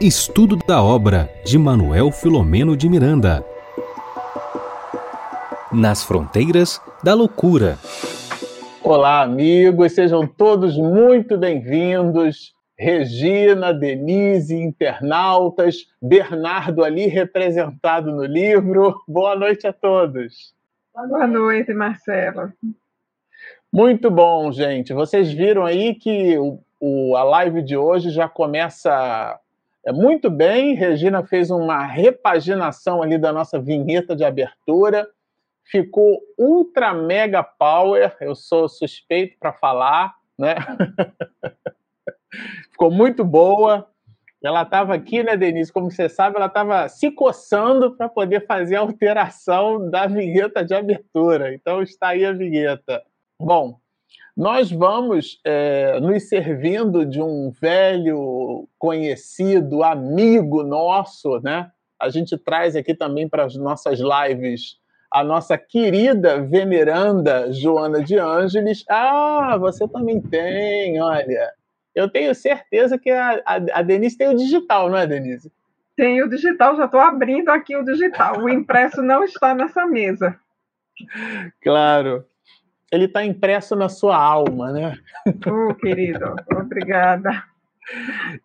Estudo da obra de Manuel Filomeno de Miranda. Nas fronteiras da loucura. Olá, amigos, sejam todos muito bem-vindos. Regina, Denise, internautas, Bernardo ali representado no livro. Boa noite a todos. Boa noite, Marcelo. Muito bom, gente. Vocês viram aí que o, o, a live de hoje já começa é, muito bem. Regina fez uma repaginação ali da nossa vinheta de abertura. Ficou ultra mega power. Eu sou suspeito para falar, né? Ficou muito boa. Ela estava aqui, né, Denise? Como você sabe, ela estava se coçando para poder fazer a alteração da vinheta de abertura. Então está aí a vinheta. Bom, nós vamos é, nos servindo de um velho conhecido, amigo nosso, né? A gente traz aqui também para as nossas lives a nossa querida veneranda Joana de Ângeles. Ah, você também tem, olha. Eu tenho certeza que a, a, a Denise tem o digital, não é, Denise? Tem o digital, já estou abrindo aqui o digital. O impresso não está nessa mesa. Claro. Ele está impresso na sua alma, né? Oh, querido, obrigada.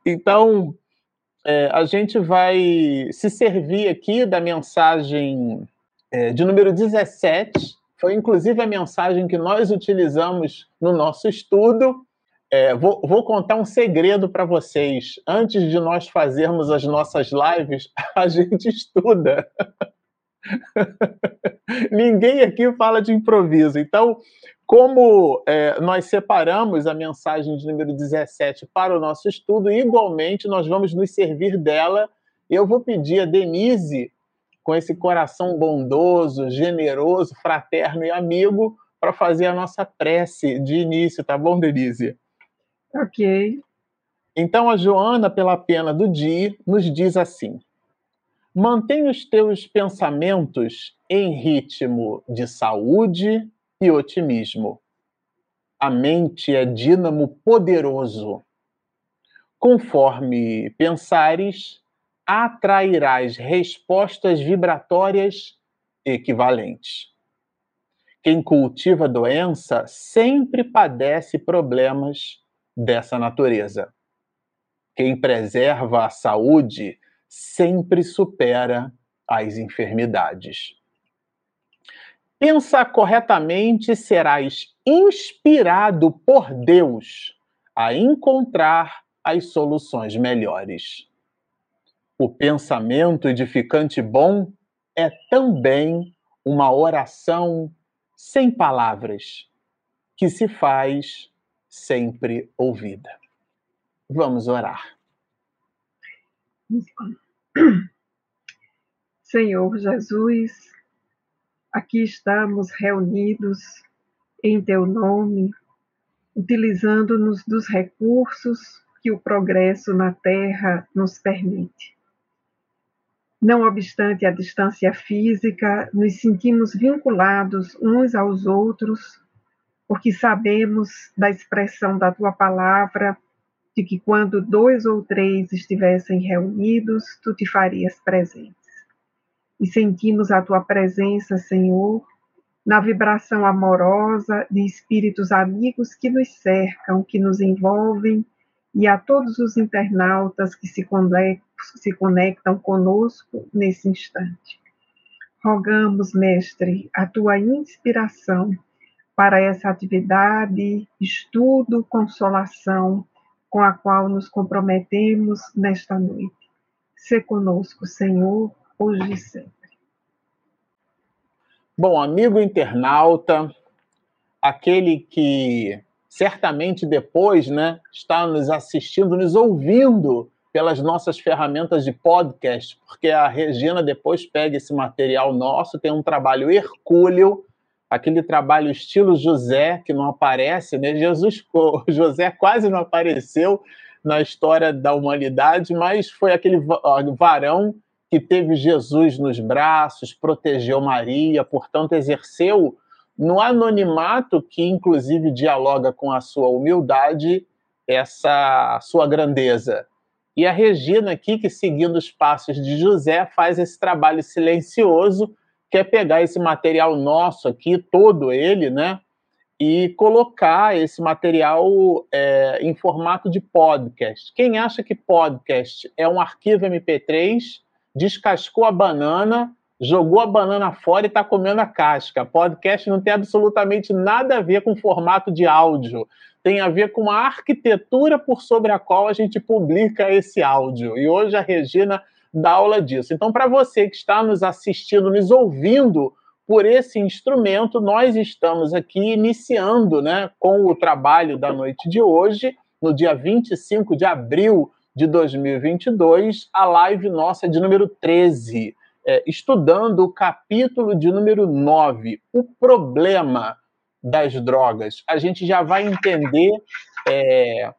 Então, é, a gente vai se servir aqui da mensagem é, de número 17. Foi inclusive a mensagem que nós utilizamos no nosso estudo é, vou, vou, contar um segredo para vocês. Antes de nós fazermos as nossas lives, a gente estuda. Ninguém aqui fala de improviso. Então, como é, nós separamos a mensagem de número 17 para o nosso estudo, igualmente nós vamos nos servir dela. Eu vou pedir a Denise, com esse coração bondoso, generoso, fraterno e amigo, para fazer a nossa prece de início, tá bom, Denise? Ok. Então a Joana, pela pena do dia, nos diz assim: mantém os teus pensamentos em ritmo de saúde e otimismo. A mente é dínamo poderoso. Conforme pensares, atrairás respostas vibratórias equivalentes. Quem cultiva doença sempre padece problemas dessa natureza. Quem preserva a saúde sempre supera as enfermidades. Pensa corretamente, serás inspirado por Deus a encontrar as soluções melhores. O pensamento edificante bom é também uma oração sem palavras, que se faz sempre ouvida. Vamos orar. Senhor Jesus, aqui estamos reunidos em Teu nome, utilizando-nos dos recursos que o progresso na Terra nos permite. Não obstante a distância física, nos sentimos vinculados uns aos outros porque sabemos da expressão da tua palavra, de que quando dois ou três estivessem reunidos, tu te farias presentes. E sentimos a tua presença, Senhor, na vibração amorosa de espíritos amigos que nos cercam, que nos envolvem, e a todos os internautas que se conectam conosco nesse instante. Rogamos, Mestre, a tua inspiração para essa atividade, estudo, consolação com a qual nos comprometemos nesta noite. Se conosco, Senhor, hoje e sempre. Bom, amigo internauta, aquele que certamente depois, né, está nos assistindo, nos ouvindo pelas nossas ferramentas de podcast, porque a Regina depois pega esse material nosso, tem um trabalho hercúleo aquele trabalho estilo José, que não aparece, né? Jesus, José quase não apareceu na história da humanidade, mas foi aquele varão que teve Jesus nos braços, protegeu Maria, portanto, exerceu no anonimato, que inclusive dialoga com a sua humildade, essa sua grandeza. E a Regina aqui, que seguindo os passos de José, faz esse trabalho silencioso, que é pegar esse material nosso aqui, todo ele, né? E colocar esse material é, em formato de podcast. Quem acha que podcast é um arquivo MP3, descascou a banana, jogou a banana fora e está comendo a casca. Podcast não tem absolutamente nada a ver com formato de áudio tem a ver com a arquitetura por sobre a qual a gente publica esse áudio. E hoje a Regina dá aula disso. Então, para você que está nos assistindo, nos ouvindo por esse instrumento, nós estamos aqui iniciando né, com o trabalho da noite de hoje, no dia 25 de abril de 2022, a live nossa de número 13, é, estudando o capítulo de número 9, o problema das drogas, a gente já vai entender é,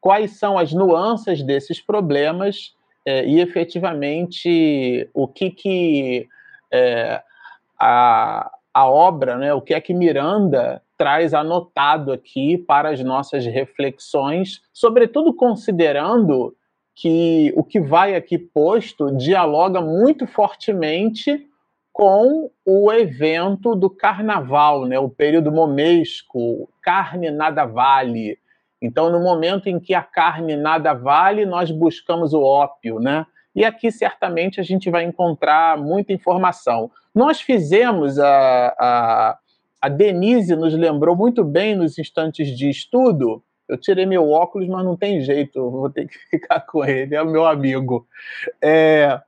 quais são as nuances desses problemas é, e efetivamente o que, que é, a, a obra, né, o que é que Miranda traz anotado aqui para as nossas reflexões, sobretudo considerando que o que vai aqui posto dialoga muito fortemente com o evento do carnaval, né, o período momesco, carne nada vale. Então, no momento em que a carne nada vale, nós buscamos o ópio, né? E aqui certamente a gente vai encontrar muita informação. Nós fizemos, a, a, a Denise nos lembrou muito bem nos instantes de estudo. Eu tirei meu óculos, mas não tem jeito, vou ter que ficar com ele, é o meu amigo. É,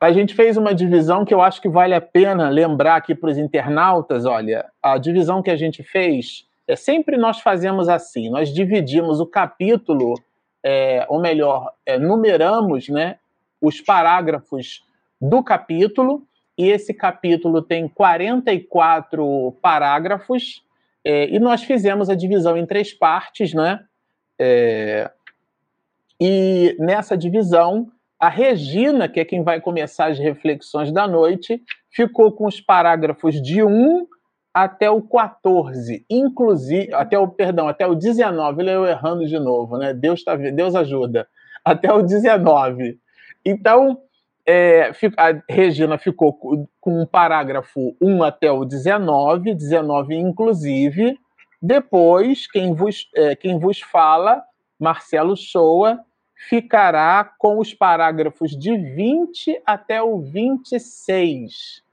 a gente fez uma divisão que eu acho que vale a pena lembrar aqui para os internautas. Olha, a divisão que a gente fez é sempre nós fazemos assim: nós dividimos o capítulo, é, ou melhor, é, numeramos, né, os parágrafos do capítulo. E esse capítulo tem 44 parágrafos. É, e nós fizemos a divisão em três partes, né? É, e nessa divisão a Regina, que é quem vai começar as reflexões da noite, ficou com os parágrafos de 1 até o 14, inclusive até o perdão, até o 19, eu errando de novo, né? Deus tá Deus ajuda. Até o 19. Então, é, a Regina ficou com o parágrafo 1 até o 19, 19 inclusive. Depois, quem vos, é, quem vos fala, Marcelo Shoa, ficará com os parágrafos de 20 até o 26.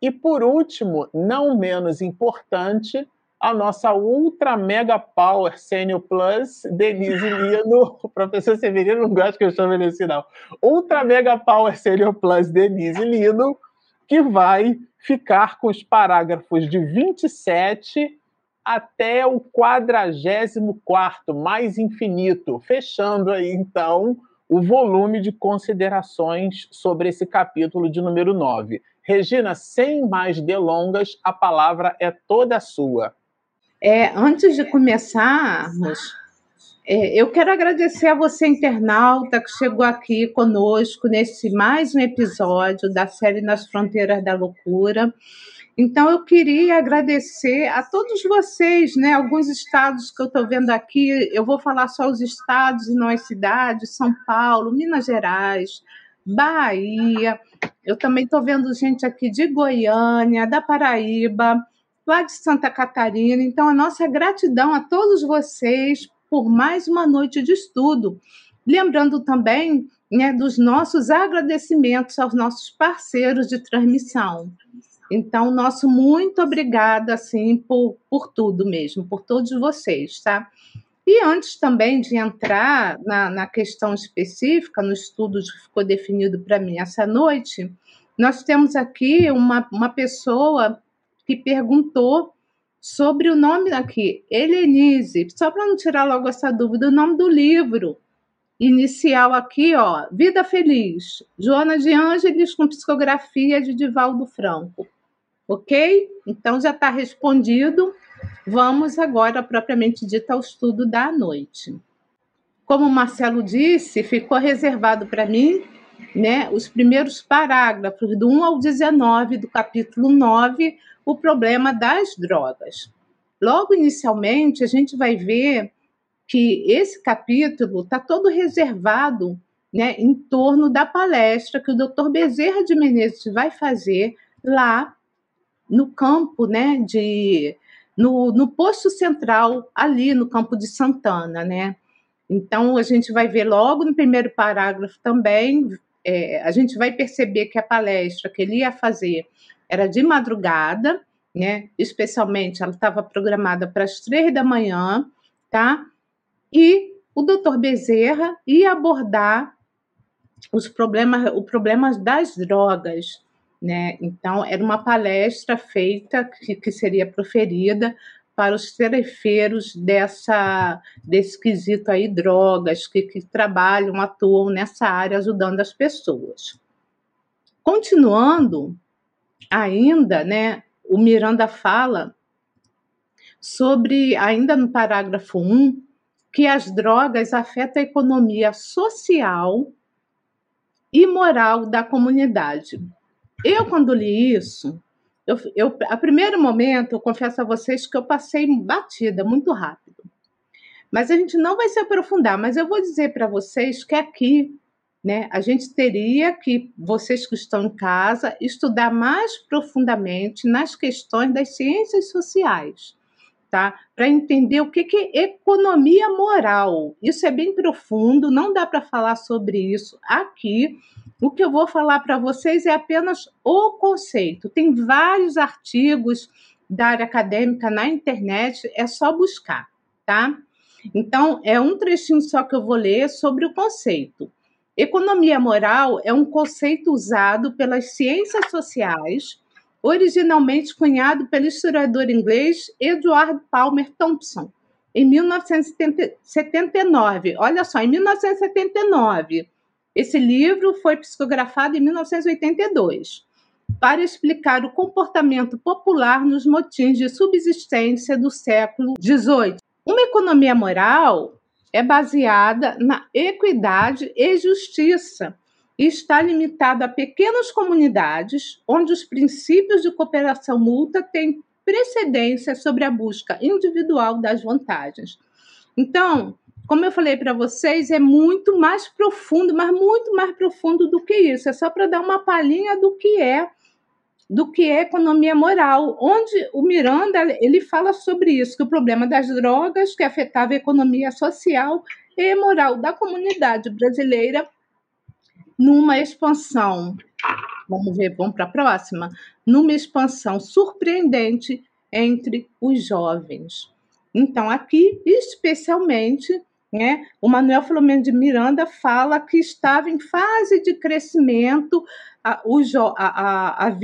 E por último, não menos importante, a nossa Ultra Mega Power Senior Plus, Denise Lino. O professor Severino não gosta que eu chame ele assim, não. Ultra Mega Power Senior Plus, Denise Lino, que vai ficar com os parágrafos de 27 até o 44 mais infinito, fechando aí então o volume de considerações sobre esse capítulo de número 9. Regina, sem mais delongas, a palavra é toda sua. É, antes de começarmos, é, eu quero agradecer a você, internauta, que chegou aqui conosco nesse mais um episódio da série Nas Fronteiras da Loucura. Então, eu queria agradecer a todos vocês, né? Alguns estados que eu estou vendo aqui, eu vou falar só os estados e não as cidades: São Paulo, Minas Gerais, Bahia. Eu também estou vendo gente aqui de Goiânia, da Paraíba, lá de Santa Catarina. Então, a nossa gratidão a todos vocês por mais uma noite de estudo. Lembrando também né, dos nossos agradecimentos aos nossos parceiros de transmissão. Então, nosso muito obrigada, assim, por, por tudo mesmo, por todos vocês, tá? E antes também de entrar na, na questão específica, no estudo que ficou definido para mim essa noite, nós temos aqui uma, uma pessoa que perguntou sobre o nome aqui, Helenise, só para não tirar logo essa dúvida, o nome do livro inicial aqui, ó, Vida Feliz, Joana de Ângeles com psicografia de Divaldo Franco. Ok? Então já está respondido. Vamos agora, propriamente dito, ao estudo da noite. Como Marcelo disse, ficou reservado para mim né, os primeiros parágrafos, do 1 ao 19 do capítulo 9, o problema das drogas. Logo inicialmente, a gente vai ver que esse capítulo está todo reservado né, em torno da palestra que o Dr. Bezerra de Menezes vai fazer lá no campo, né, de no, no posto central ali no campo de Santana, né? Então a gente vai ver logo no primeiro parágrafo também, é, a gente vai perceber que a palestra que ele ia fazer era de madrugada, né? Especialmente ela estava programada para as três da manhã, tá? E o doutor Bezerra ia abordar os problemas, o problemas das drogas, né? Então, era uma palestra feita que, que seria proferida para os terefeiros dessa, desse quesito aí, drogas, que, que trabalham, atuam nessa área, ajudando as pessoas. Continuando, ainda, né, o Miranda fala sobre, ainda no parágrafo 1, que as drogas afetam a economia social e moral da comunidade. Eu, quando li isso, eu, eu, a primeiro momento, eu confesso a vocês que eu passei batida muito rápido. Mas a gente não vai se aprofundar, mas eu vou dizer para vocês que aqui, né, a gente teria que, vocês que estão em casa, estudar mais profundamente nas questões das ciências sociais tá? Para entender o que, que é economia moral. Isso é bem profundo, não dá para falar sobre isso aqui. O que eu vou falar para vocês é apenas o conceito. Tem vários artigos da área acadêmica na internet, é só buscar, tá? Então, é um trechinho só que eu vou ler sobre o conceito. Economia moral é um conceito usado pelas ciências sociais originalmente cunhado pelo historiador inglês Edward Palmer Thompson, em 1979. Olha só, em 1979. Esse livro foi psicografado em 1982 para explicar o comportamento popular nos motins de subsistência do século XVIII. Uma economia moral é baseada na equidade e justiça e está limitado a pequenas comunidades, onde os princípios de cooperação mútua têm precedência sobre a busca individual das vantagens. Então, como eu falei para vocês, é muito mais profundo, mas muito mais profundo do que isso. É só para dar uma palhinha do que é do que é economia moral, onde o Miranda ele fala sobre isso, que o problema das drogas que afetava a economia social e moral da comunidade brasileira numa expansão, vamos ver, vamos para a próxima, numa expansão surpreendente entre os jovens. Então, aqui, especialmente, né, o Manuel Filomeno de Miranda fala que estava em fase de crescimento a, o, a, a,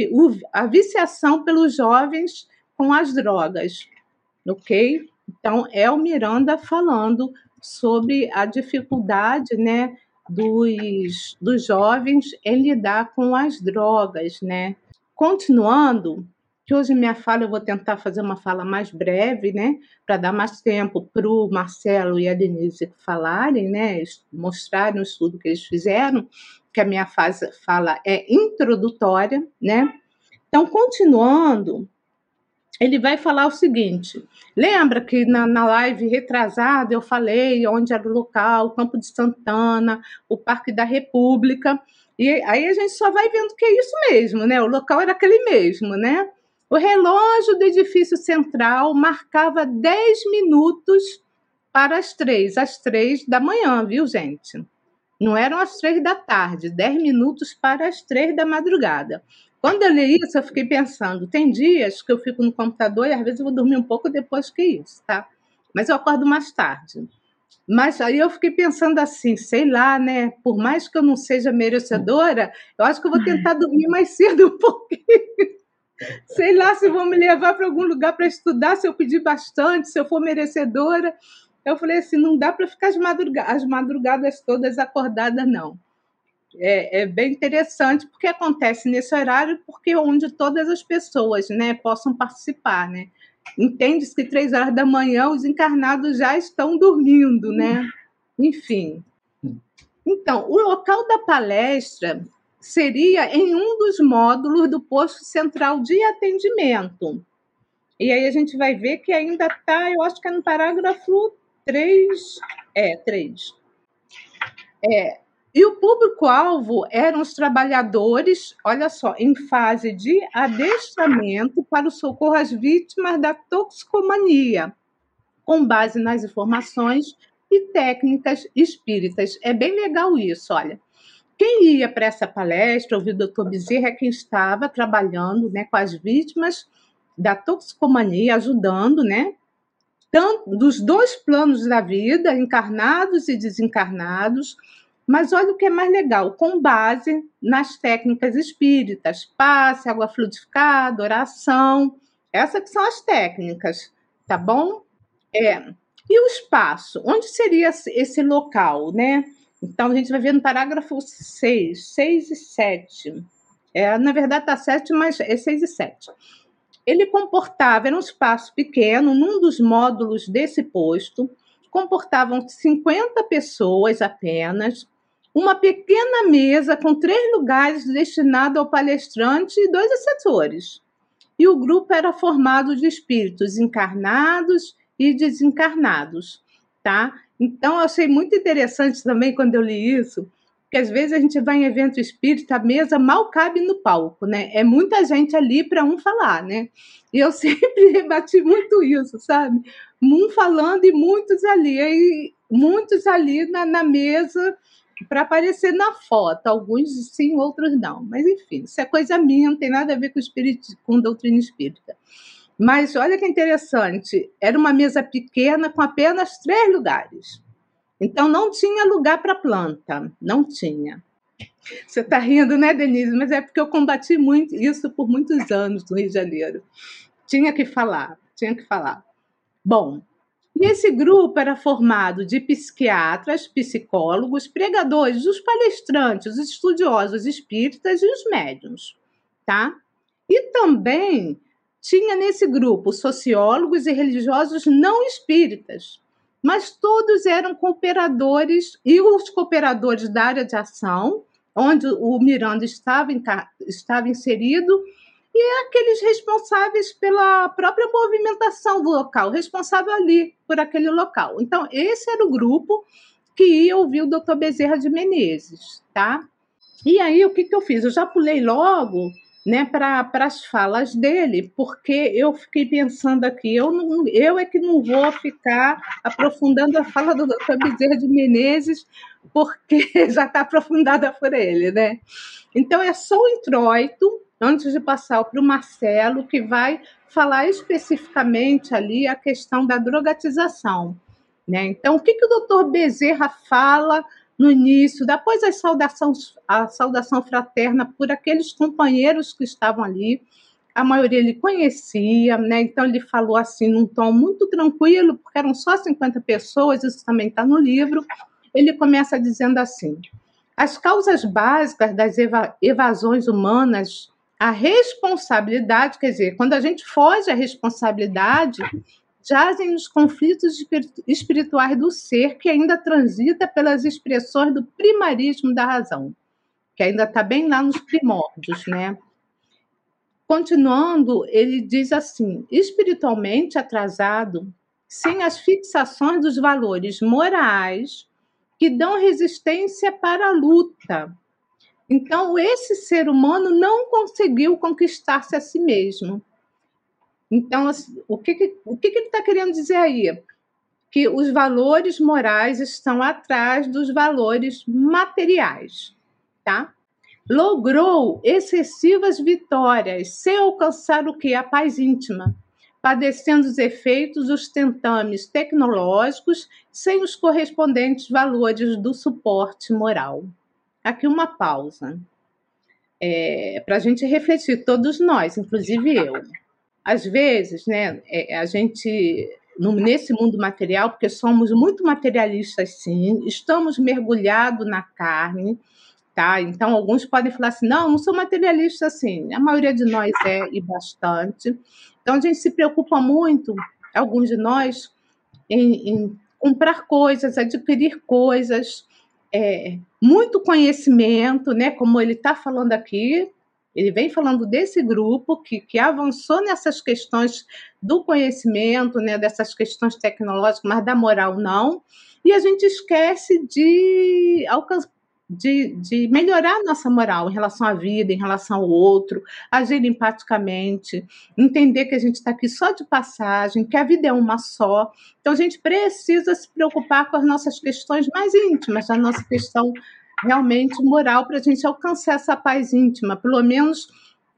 a viciação pelos jovens com as drogas, ok? Então, é o Miranda falando sobre a dificuldade, né, dos, dos jovens em lidar com as drogas, né? Continuando, que hoje minha fala eu vou tentar fazer uma fala mais breve, né, para dar mais tempo para o Marcelo e a Denise falarem, né, mostrarem o estudo que eles fizeram, que a minha fase, fala é introdutória, né. Então, continuando, ele vai falar o seguinte: lembra que na, na live retrasada eu falei onde era o local, o Campo de Santana, o Parque da República, e aí a gente só vai vendo que é isso mesmo, né? O local era aquele mesmo, né? O relógio do edifício central marcava 10 minutos para as três, às três da manhã, viu, gente? Não eram as três da tarde, 10 minutos para as três da madrugada. Quando eu li isso, eu fiquei pensando, tem dias que eu fico no computador e às vezes eu vou dormir um pouco depois que isso, tá? Mas eu acordo mais tarde. Mas aí eu fiquei pensando assim, sei lá, né? Por mais que eu não seja merecedora, eu acho que eu vou tentar dormir mais cedo um pouquinho. sei lá se vão me levar para algum lugar para estudar, se eu pedir bastante, se eu for merecedora. Eu falei assim, não dá para ficar as, madruga as madrugadas todas acordada, não é, é, bem interessante porque acontece nesse horário, porque é onde todas as pessoas né, possam participar, né? Entende-se que três horas da manhã os encarnados já estão dormindo, né? Enfim. Então, o local da palestra seria em um dos módulos do posto central de atendimento. E aí a gente vai ver que ainda está, eu acho que é no parágrafo três, é, três. É, e o público-alvo eram os trabalhadores, olha só, em fase de adestramento para o socorro às vítimas da toxicomania, com base nas informações e técnicas espíritas. É bem legal isso, olha. Quem ia para essa palestra, ouvir o doutor Bezerra, é quem estava trabalhando né, com as vítimas da toxicomania, ajudando, né? Tanto, dos dois planos da vida, encarnados e desencarnados, mas olha o que é mais legal, com base nas técnicas espíritas, passe, água fluidificada, oração, essas que são as técnicas, tá bom? É. E o espaço, onde seria esse local, né? Então a gente vai ver no parágrafo 6, 6 e 7. É, na verdade está 7, mas é 6 e 7. Ele comportava, era um espaço pequeno, num dos módulos desse posto, comportavam 50 pessoas apenas, uma pequena mesa com três lugares destinados ao palestrante e dois assessores. E o grupo era formado de espíritos encarnados e desencarnados, tá? Então, eu achei muito interessante também quando eu li isso, que às vezes a gente vai em evento espírita, a mesa mal cabe no palco, né? É muita gente ali para um falar, né? E eu sempre rebati muito isso, sabe? Um falando e muitos ali, aí muitos ali na, na mesa para aparecer na foto. Alguns sim, outros não. Mas enfim, isso é coisa minha, não tem nada a ver com, espírito, com doutrina espírita. Mas olha que interessante, era uma mesa pequena com apenas três lugares. Então não tinha lugar para planta, não tinha. Você está rindo, né, Denise? Mas é porque eu combati muito isso por muitos anos no Rio de Janeiro. Tinha que falar, tinha que falar. Bom, esse grupo era formado de psiquiatras, psicólogos, pregadores, os palestrantes, os estudiosos espíritas e os médiums, tá? E também tinha nesse grupo sociólogos e religiosos não espíritas, mas todos eram cooperadores e os cooperadores da área de ação, onde o Miranda estava, estava inserido, e aqueles responsáveis pela própria movimentação do local, responsável ali por aquele local. Então, esse era o grupo que ia ouvir o doutor Bezerra de Menezes, tá? E aí, o que, que eu fiz? Eu já pulei logo né, para as falas dele, porque eu fiquei pensando aqui, eu, não, eu é que não vou ficar aprofundando a fala do doutor Bezerra de Menezes, porque já está aprofundada por ele, né? Então é só o introito, antes de passar para o Marcelo, que vai falar especificamente ali a questão da drogatização. Né? Então, o que, que o doutor Bezerra fala no início, depois a saudação, a saudação fraterna por aqueles companheiros que estavam ali. A maioria ele conhecia, né? então ele falou assim num tom muito tranquilo, porque eram só 50 pessoas, isso também está no livro. Ele começa dizendo assim: as causas básicas das eva evasões humanas, a responsabilidade, quer dizer, quando a gente foge à responsabilidade, jazem nos conflitos espirituais do ser que ainda transita pelas expressões do primarismo da razão, que ainda está bem lá nos primórdios, né? Continuando, ele diz assim: espiritualmente atrasado, sem as fixações dos valores morais que dão resistência para a luta. Então, esse ser humano não conseguiu conquistar-se a si mesmo então, assim, o que, o que ele está querendo dizer aí? Que os valores morais estão atrás dos valores materiais, tá? Logrou excessivas vitórias sem alcançar o que? A paz íntima, padecendo os efeitos dos tentames tecnológicos sem os correspondentes valores do suporte moral. Aqui uma pausa. É, para a gente refletir, todos nós, inclusive eu às vezes, né, é, a gente nesse mundo material, porque somos muito materialistas, sim, estamos mergulhados na carne, tá? Então, alguns podem falar assim: não, não sou materialista assim. A maioria de nós é e bastante. Então, a gente se preocupa muito, alguns de nós, em, em comprar coisas, adquirir coisas, é, muito conhecimento, né? Como ele está falando aqui, Ele vem falando desse grupo que, que avançou nessas questões do conhecimento, né, dessas questões tecnológicas, mas da moral não. E a gente esquece de alcançar de, de melhorar nossa moral em relação à vida, em relação ao outro, agir empaticamente, entender que a gente está aqui só de passagem, que a vida é uma só. Então a gente precisa se preocupar com as nossas questões mais íntimas, a nossa questão realmente moral, para a gente alcançar essa paz íntima, pelo menos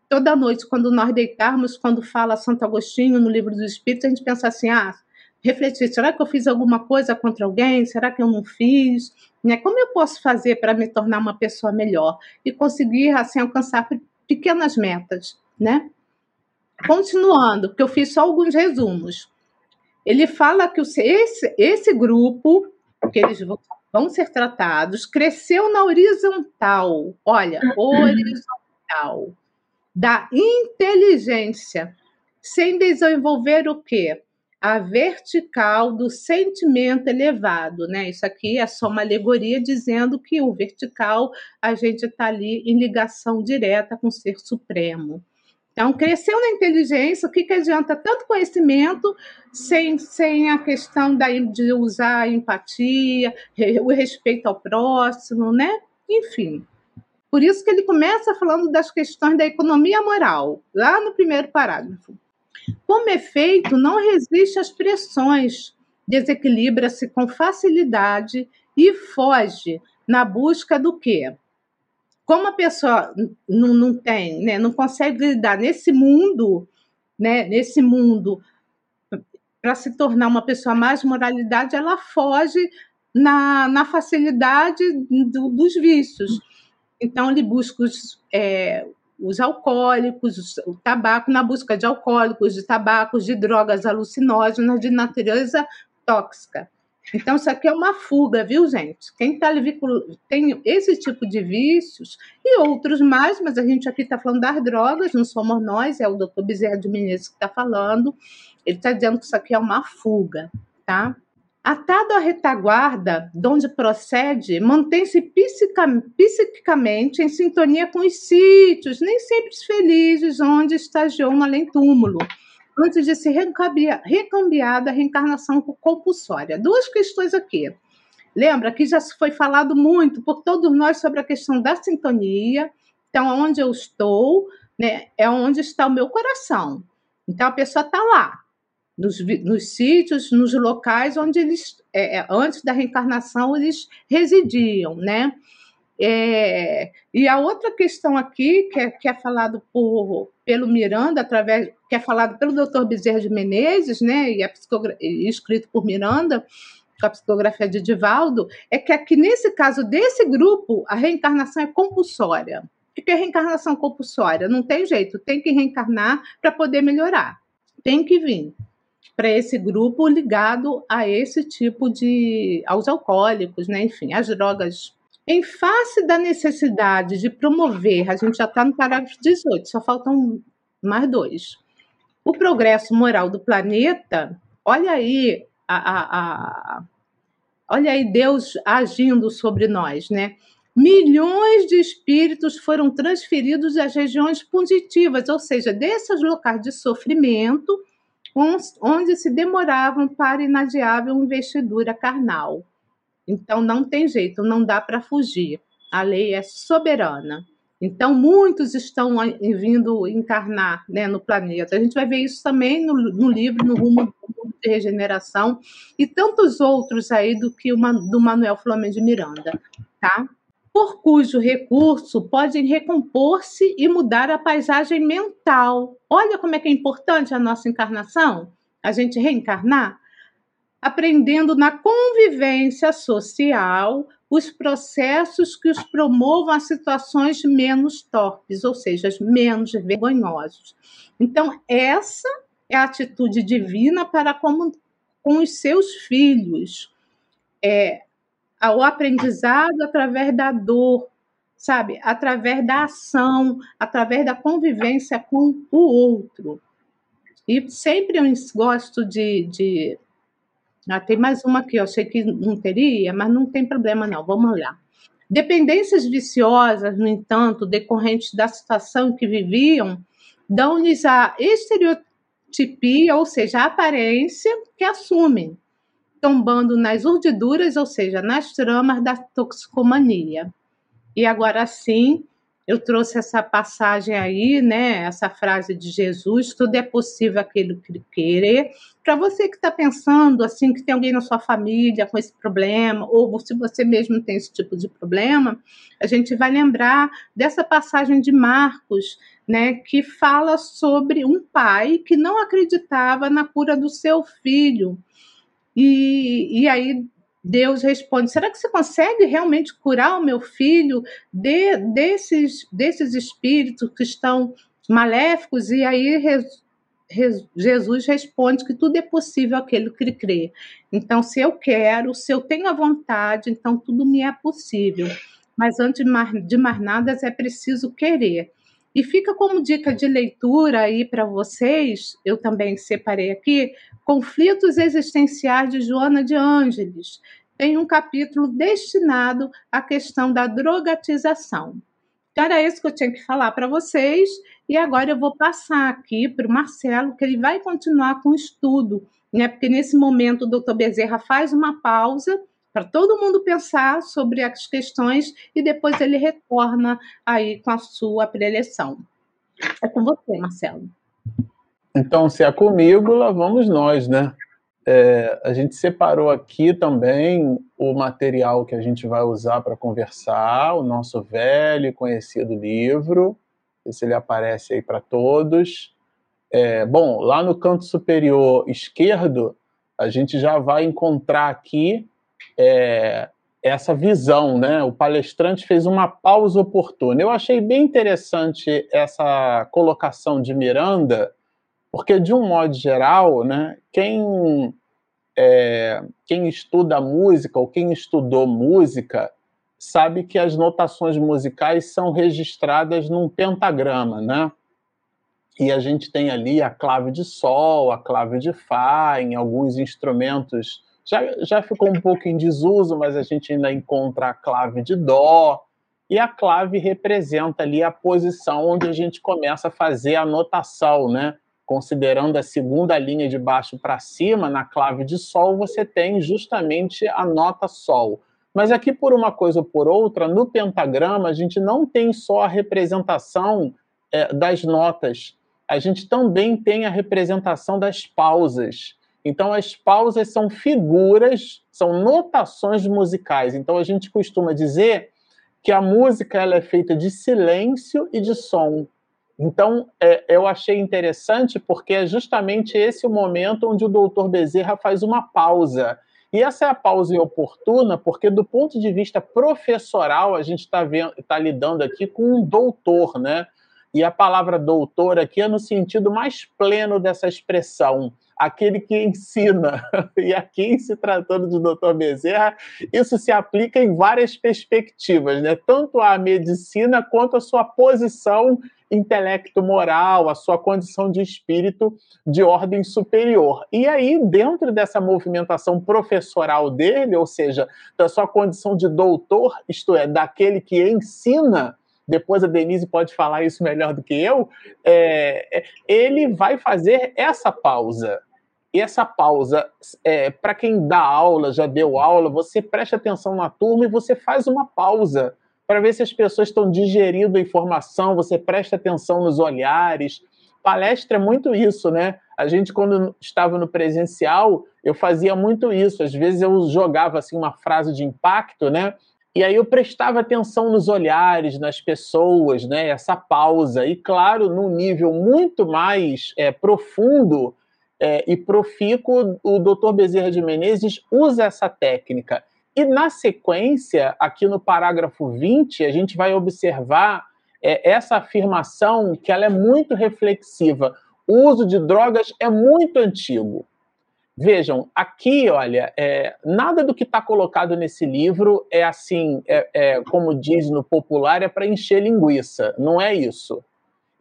toda noite, quando nós deitarmos, quando fala Santo Agostinho no livro dos Espíritos, a gente pensa assim: ah, refletir, será que eu fiz alguma coisa contra alguém? Será que eu não fiz? Né? Como eu posso fazer para me tornar uma pessoa melhor e conseguir assim alcançar pequenas metas, né? Continuando, porque eu fiz só alguns resumos. Ele fala que esse, esse grupo, que eles vão ser tratados, cresceu na horizontal. Olha, horizontal. Da inteligência, sem desenvolver o quê? A vertical do sentimento elevado, né? Isso aqui é só uma alegoria dizendo que o vertical a gente está ali em ligação direta com o ser supremo. Então, cresceu na inteligência, o que, que adianta tanto conhecimento sem, sem a questão da, de usar a empatia, o respeito ao próximo, né? Enfim. Por isso que ele começa falando das questões da economia moral, lá no primeiro parágrafo. Como efeito, não resiste às pressões, desequilibra-se com facilidade e foge na busca do quê? Como a pessoa não, não tem, né, não consegue lidar nesse mundo, né, nesse mundo, para se tornar uma pessoa mais moralidade, ela foge na, na facilidade do, dos vícios. Então, ele busca os, é, os alcoólicos, o tabaco, na busca de alcoólicos, de tabacos, de drogas alucinógenas de natureza tóxica. Então, isso aqui é uma fuga, viu, gente? Quem está tem esse tipo de vícios e outros mais, mas a gente aqui está falando das drogas, não somos nós, é o doutor Bezerra de Menezes que está falando. Ele está dizendo que isso aqui é uma fuga, tá? Atado à retaguarda, de onde procede, mantém-se psiquicamente em sintonia com os sítios, nem sempre felizes, onde estagiou no além-túmulo, antes de ser recambiada a reencarnação compulsória. Duas questões aqui. Lembra que já foi falado muito por todos nós sobre a questão da sintonia. Então, onde eu estou, né, é onde está o meu coração. Então, a pessoa está lá, nos, nos sítios, nos locais onde eles, é, é, antes da reencarnação, eles residiam, né? É, e a outra questão aqui, que é, que é falado por, pelo Miranda, através, que é falado pelo Dr. Bezerra de Menezes, né, e, é escrito por Miranda, com a psicografia de Divaldo, é que aqui nesse caso desse grupo, a reencarnação é compulsória. O que é reencarnação compulsória? Não tem jeito, tem que reencarnar para poder melhorar. Tem que vir para esse grupo ligado a esse tipo de. aos alcoólicos, né? enfim, às drogas. Em face da necessidade de promover, a gente já está no parágrafo 18, só faltam mais dois. O progresso moral do planeta, olha aí a, a, a olha aí Deus agindo sobre nós, né? Milhões de espíritos foram transferidos às regiões positivas, ou seja, desses locais de sofrimento onde se demoravam para inadiável investidura carnal. Então não tem jeito, não dá para fugir. A lei é soberana. Então muitos estão vindo encarnar né, no planeta. A gente vai ver isso também no, no livro No Rumo de Regeneração e tantos outros aí do que do Manuel Flamengo de Miranda, tá? Por cujo recurso podem recompor-se e mudar a paisagem mental. Olha como é que é importante a nossa encarnação, a gente reencarnar, aprendendo na convivência social os processos que os promovam a situações menos torpes, ou seja, menos vergonhosos. Então, essa é a atitude divina para com, com os seus filhos. É, o aprendizado através da dor, sabe? Através da ação, através da convivência com o outro. E sempre eu gosto de. de... Ah, tem mais uma aqui, eu achei que não teria, mas não tem problema não, vamos lá. Dependências viciosas, no entanto, decorrentes da situação em que viviam, dão-lhes a estereotipia, ou seja, a aparência que assumem, tombando nas urdiduras, ou seja, nas tramas da toxicomania. E agora sim, eu trouxe essa passagem aí, né? Essa frase de Jesus: tudo é possível aquele que querer. Para você que está pensando assim, que tem alguém na sua família com esse problema, ou se você mesmo tem esse tipo de problema, a gente vai lembrar dessa passagem de Marcos, né? Que fala sobre um pai que não acreditava na cura do seu filho. E, e aí Deus responde: será que você consegue realmente curar o meu filho de, desses, desses espíritos que estão maléficos? E aí Jesus responde que tudo é possível aquele que crê. Então, se eu quero, se eu tenho a vontade, então tudo me é possível. Mas antes de mais nada, é preciso querer. E fica como dica de leitura aí para vocês, eu também separei aqui, Conflitos Existenciais de Joana de Ângeles. Tem um capítulo destinado à questão da drogatização. Era isso que eu tinha que falar para vocês. E agora eu vou passar aqui para o Marcelo, que ele vai continuar com o estudo, né? Porque nesse momento o doutor Bezerra faz uma pausa para todo mundo pensar sobre as questões e depois ele retorna aí com a sua preleção. É com você, Marcelo. Então, se é comigo, lá vamos nós, né? É, a gente separou aqui também o material que a gente vai usar para conversar, o nosso velho e conhecido livro, se ele aparece aí para todos. É, bom, lá no canto superior esquerdo, a gente já vai encontrar aqui é, essa visão, né? O palestrante fez uma pausa oportuna. Eu achei bem interessante essa colocação de Miranda, porque, de um modo geral, né, quem, é, quem estuda música ou quem estudou música sabe que as notações musicais são registradas num pentagrama, né? E a gente tem ali a clave de Sol, a clave de Fá, em alguns instrumentos. Já, já ficou um pouco em desuso, mas a gente ainda encontra a clave de Dó. E a clave representa ali a posição onde a gente começa a fazer a notação, né? considerando a segunda linha de baixo para cima, na clave de Sol, você tem justamente a nota Sol. Mas aqui, por uma coisa ou por outra, no pentagrama, a gente não tem só a representação é, das notas, a gente também tem a representação das pausas. Então, as pausas são figuras, são notações musicais. Então, a gente costuma dizer que a música ela é feita de silêncio e de som. Então, é, eu achei interessante porque é justamente esse o momento onde o doutor Bezerra faz uma pausa. E essa é a pausa oportuna porque, do ponto de vista professoral, a gente está tá lidando aqui com um doutor, né? E a palavra doutor aqui é no sentido mais pleno dessa expressão aquele que ensina. E aqui, se tratando de doutor Bezerra, isso se aplica em várias perspectivas, né? tanto à medicina quanto à sua posição intelecto-moral, a sua condição de espírito de ordem superior. E aí, dentro dessa movimentação professoral dele, ou seja, da sua condição de doutor, isto é, daquele que ensina, depois a Denise pode falar isso melhor do que eu, é, é ele vai fazer essa pausa. E essa pausa, é, para quem dá aula, já deu aula, você presta atenção na turma e você faz uma pausa para ver se as pessoas estão digerindo a informação, você presta atenção nos olhares. Palestra é muito isso, né? A gente, quando estava no presencial, eu fazia muito isso. Às vezes eu jogava assim uma frase de impacto, né? E aí eu prestava atenção nos olhares, nas pessoas, né? Essa pausa. E claro, num nível muito mais é, profundo é, e profícuo, o Dr. Bezerra de Menezes usa essa técnica. E na sequência, aqui no parágrafo 20, a gente vai observar é, essa afirmação que ela é muito reflexiva. O uso de drogas é muito antigo. Vejam, aqui, olha, é, nada do que está colocado nesse livro é assim, é, é, como diz no popular, é para encher linguiça. Não é isso.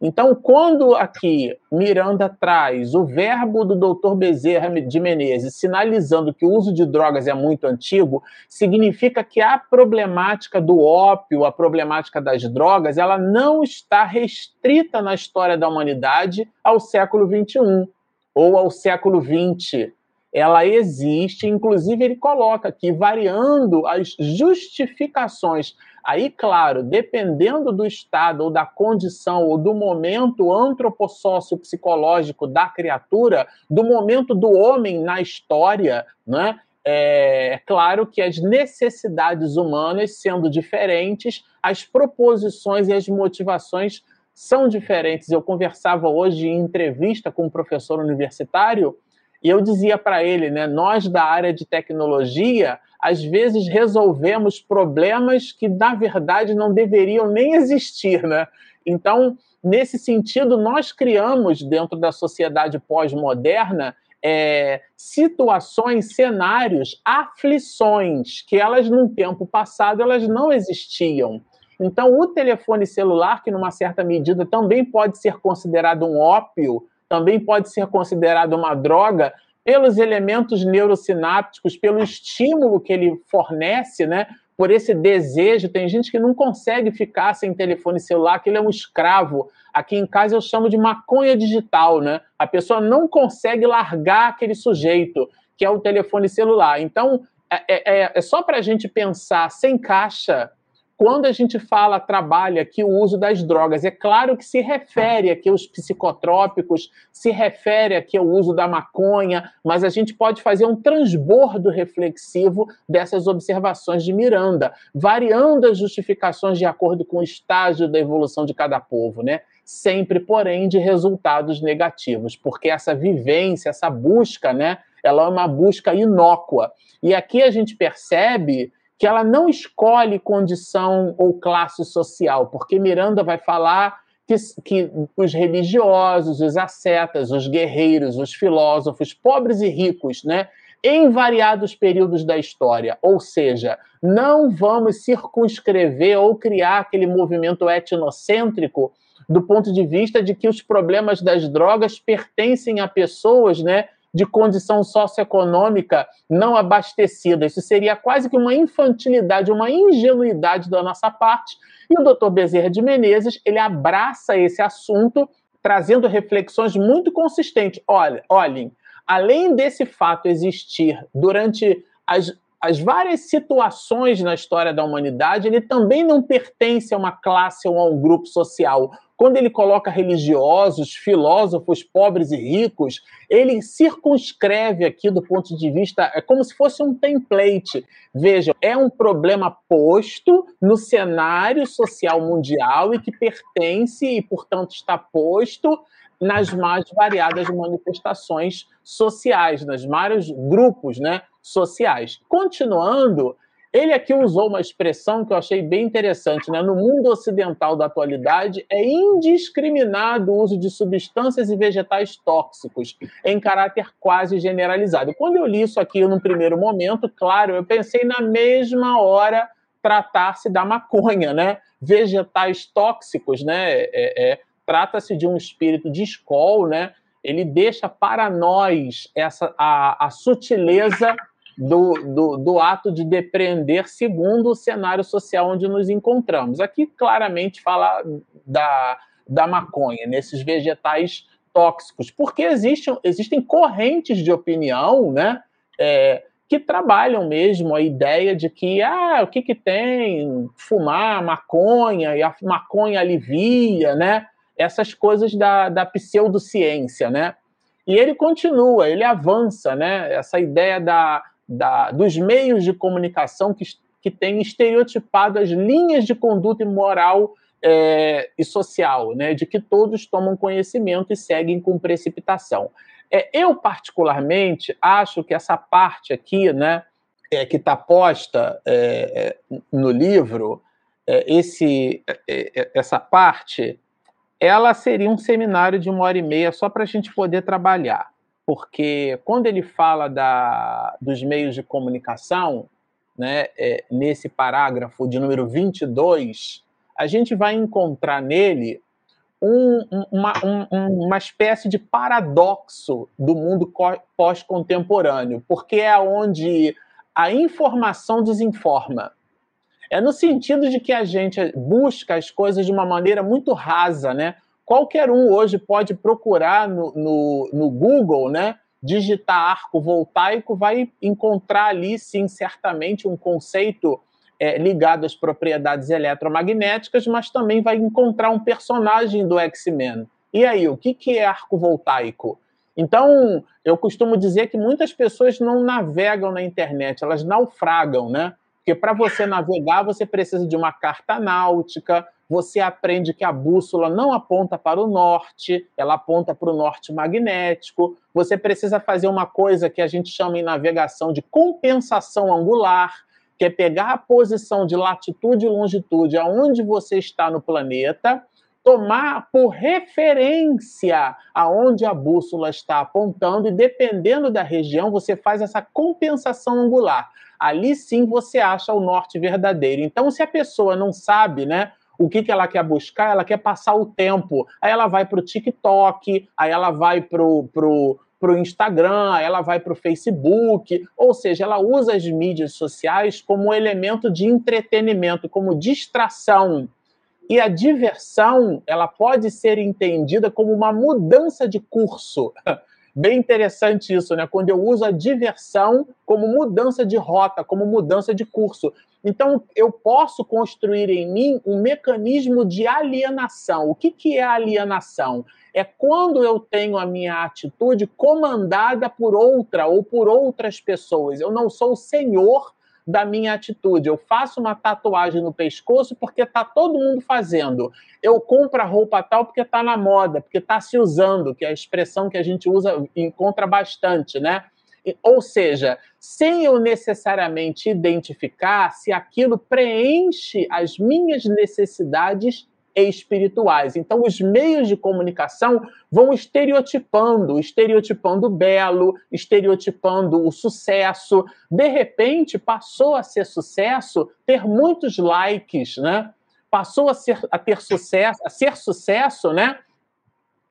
Então, quando aqui Miranda traz o verbo do doutor Bezerra de Menezes sinalizando que o uso de drogas é muito antigo, significa que a problemática do ópio, a problemática das drogas, ela não está restrita na história da humanidade ao século XXI ou ao século XX. Ela existe, inclusive ele coloca aqui, variando as justificações Aí, claro, dependendo do estado ou da condição ou do momento antropossócio psicológico da criatura, do momento do homem na história, né? É claro que as necessidades humanas sendo diferentes, as proposições e as motivações são diferentes. Eu conversava hoje em entrevista com um professor universitário e eu dizia para ele, né, nós da área de tecnologia, às vezes resolvemos problemas que na verdade não deveriam nem existir, né? Então, nesse sentido, nós criamos dentro da sociedade pós-moderna é, situações, cenários, aflições que elas num tempo passado elas não existiam. Então, o telefone celular, que numa certa medida também pode ser considerado um ópio, também pode ser considerado uma droga, pelos elementos neurosinápticos, pelo estímulo que ele fornece, né? Por esse desejo, tem gente que não consegue ficar sem telefone celular, que ele é um escravo. Aqui em casa eu chamo de maconha digital, né? A pessoa não consegue largar aquele sujeito, que é o telefone celular. Então, é, é, é só para a gente pensar sem caixa quando a gente fala, trabalha aqui o uso das drogas, é claro que se refere aqui aos psicotrópicos, se refere aqui ao uso da maconha, mas a gente pode fazer um transbordo reflexivo dessas observações de Miranda, variando as justificações de acordo com o estágio da evolução de cada povo, né? Sempre, porém, de resultados negativos, porque essa vivência, essa busca, né? Ela é uma busca inócua. E aqui a gente percebe que ela não escolhe condição ou classe social, porque Miranda vai falar que, que, os religiosos, os ascetas, os guerreiros, os filósofos, pobres e ricos, né, em variados períodos da história, ou seja, não vamos circunscrever ou criar aquele movimento etnocêntrico do ponto de vista de que os problemas das drogas pertencem a pessoas, né, de condição socioeconômica não abastecida. Isso seria quase que uma infantilidade, uma ingenuidade da nossa parte. E o doutor Bezerra de Menezes, ele abraça esse assunto, trazendo reflexões muito consistentes. Olha, olhem, além desse fato existir durante as, as várias situações na história da humanidade, ele também não pertence a uma classe ou a um grupo social. Quando ele coloca religiosos, filósofos, pobres e ricos, ele circunscreve aqui do ponto de vista, é como se fosse um template. Vejam, é um problema posto no cenário social mundial e que pertence e, portanto, está posto nas mais variadas manifestações sociais, nas vários grupos né, sociais. Continuando, ele aqui usou uma expressão que eu achei bem interessante. Né? No mundo ocidental da atualidade, é indiscriminado o uso de substâncias e vegetais tóxicos, em caráter quase generalizado. Quando eu li isso aqui no primeiro momento, claro, eu pensei na mesma hora tratar-se da maconha, né? Vegetais tóxicos, né? É, é, Trata-se de um espírito de escol, né? Ele deixa para nós essa a, a sutileza do, do, do, ato de depreender segundo o cenário social onde nos encontramos. Aqui claramente fala da, da maconha, nesses vegetais tóxicos, porque existem, existem correntes de opinião né, é, que trabalham mesmo a ideia de que ah, o que, que tem fumar maconha e a maconha alivia, né? Essas coisas da, da pseudociência, né? E ele continua, ele avança, né? Essa ideia da, da, dos meios de comunicação que, que têm estereotipado as linhas de conduta moral é, e social, né, de que todos tomam conhecimento e seguem com precipitação. É, eu, particularmente, acho que essa parte aqui, né, é, que está posta é, é, no livro, é, esse, essa parte, ela seria um seminário de uma hora e meia só para a gente poder trabalhar porque quando ele fala da, dos meios de comunicação, né, é, nesse parágrafo de número 22, a gente vai encontrar nele um, uma, um, uma espécie de paradoxo do mundo pós-contemporâneo, porque é onde a informação desinforma. É no sentido de que a gente busca as coisas de uma maneira muito rasa, né? Qualquer um hoje pode procurar no, no, no Google, né? Digitar arco voltaico, vai encontrar ali, sim, certamente um conceito é, ligado às propriedades eletromagnéticas, mas também vai encontrar um personagem do X-Men. E aí, o que, que é arco voltaico? Então, eu costumo dizer que muitas pessoas não navegam na internet, elas naufragam, né? Porque para você navegar, você precisa de uma carta náutica, você aprende que a bússola não aponta para o norte, ela aponta para o norte magnético. Você precisa fazer uma coisa que a gente chama em navegação de compensação angular, que é pegar a posição de latitude e longitude aonde você está no planeta, tomar por referência aonde a bússola está apontando e dependendo da região você faz essa compensação angular. Ali sim você acha o norte verdadeiro. Então se a pessoa não sabe, né, o que, que ela quer buscar, ela quer passar o tempo. Aí ela vai para o TikTok, aí ela vai para o para o Instagram, ela vai para o Facebook, ou seja, ela usa as mídias sociais como elemento de entretenimento, como distração. E a diversão, ela pode ser entendida como uma mudança de curso. Bem interessante isso, né? Quando eu uso a diversão como mudança de rota, como mudança de curso. Então, eu posso construir em mim um mecanismo de alienação. O que, que é alienação? É quando eu tenho a minha atitude comandada por outra ou por outras pessoas. Eu não sou o senhor da minha atitude. Eu faço uma tatuagem no pescoço porque está todo mundo fazendo. Eu compro a roupa tal porque está na moda, porque está se usando, que é a expressão que a gente usa, encontra bastante, né? Ou seja, sem eu necessariamente identificar se aquilo preenche as minhas necessidades espirituais. Então, os meios de comunicação vão estereotipando, estereotipando o belo, estereotipando o sucesso. De repente, passou a ser sucesso ter muitos likes, né? Passou a, ser, a ter sucesso, a ser sucesso, né?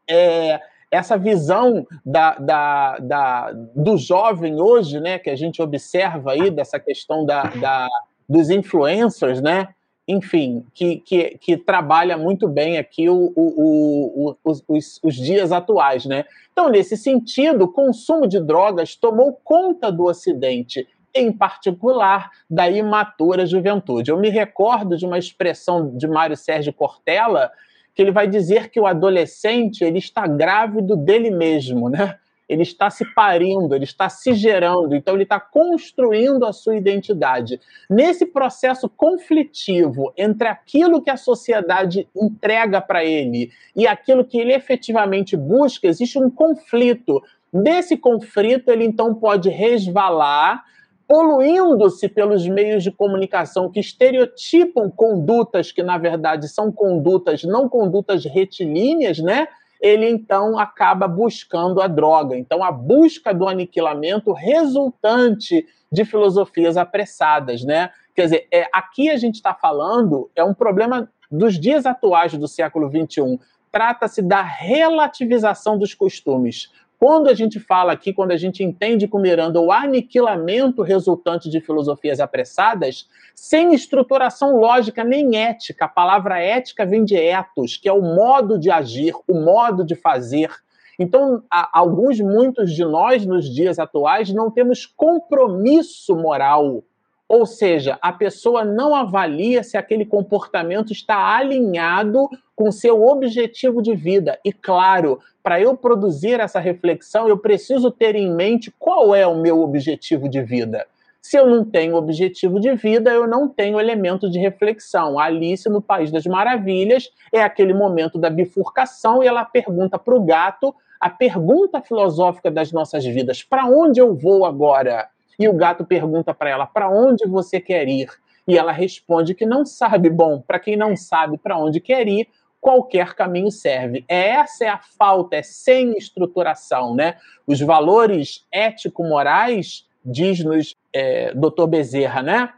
É, essa visão da, da, da, do jovem hoje, né, que a gente observa aí, dessa questão da, da, dos influencers, né, enfim, que, que, que trabalha muito bem aqui o, o, o, os, os, os, dias atuais, né? Então, nesse sentido, o consumo de drogas tomou conta do Ocidente, em particular da imatura juventude. Eu me recordo de uma expressão de Mário Sérgio Cortella, que ele vai dizer que o adolescente ele está grávido dele mesmo, né? Ele está se parindo, ele está se gerando, então ele está construindo a sua identidade. Nesse processo conflitivo entre aquilo que a sociedade entrega para ele e aquilo que ele efetivamente busca, existe um conflito. Desse conflito, ele então pode resvalar poluindo-se pelos meios de comunicação que estereotipam condutas que, na verdade, são condutas, não condutas retilíneas, né? Ele então acaba buscando a droga. Então, a busca do aniquilamento resultante de filosofias apressadas, né? Quer dizer, é, aqui a gente está falando, é um problema dos dias atuais do século XXI. Trata-se da relativização dos costumes. Quando a gente fala aqui, quando a gente entende com Miranda o aniquilamento resultante de filosofias apressadas, sem estruturação lógica nem ética, a palavra ética vem de ethos, que é o modo de agir, o modo de fazer. Então, alguns, muitos de nós, nos dias atuais, não temos compromisso moral ou seja, a pessoa não avalia se aquele comportamento está alinhado com seu objetivo de vida. E claro, para eu produzir essa reflexão, eu preciso ter em mente qual é o meu objetivo de vida. Se eu não tenho objetivo de vida, eu não tenho elemento de reflexão. A Alice, no País das Maravilhas, é aquele momento da bifurcação e ela pergunta para o gato a pergunta filosófica das nossas vidas: para onde eu vou agora? E o gato pergunta para ela: para onde você quer ir? E ela responde que não sabe. Bom, para quem não sabe para onde quer ir, qualquer caminho serve. Essa é a falta, é sem estruturação, né? Os valores ético-morais, diz-nos é, Dr. Bezerra, né?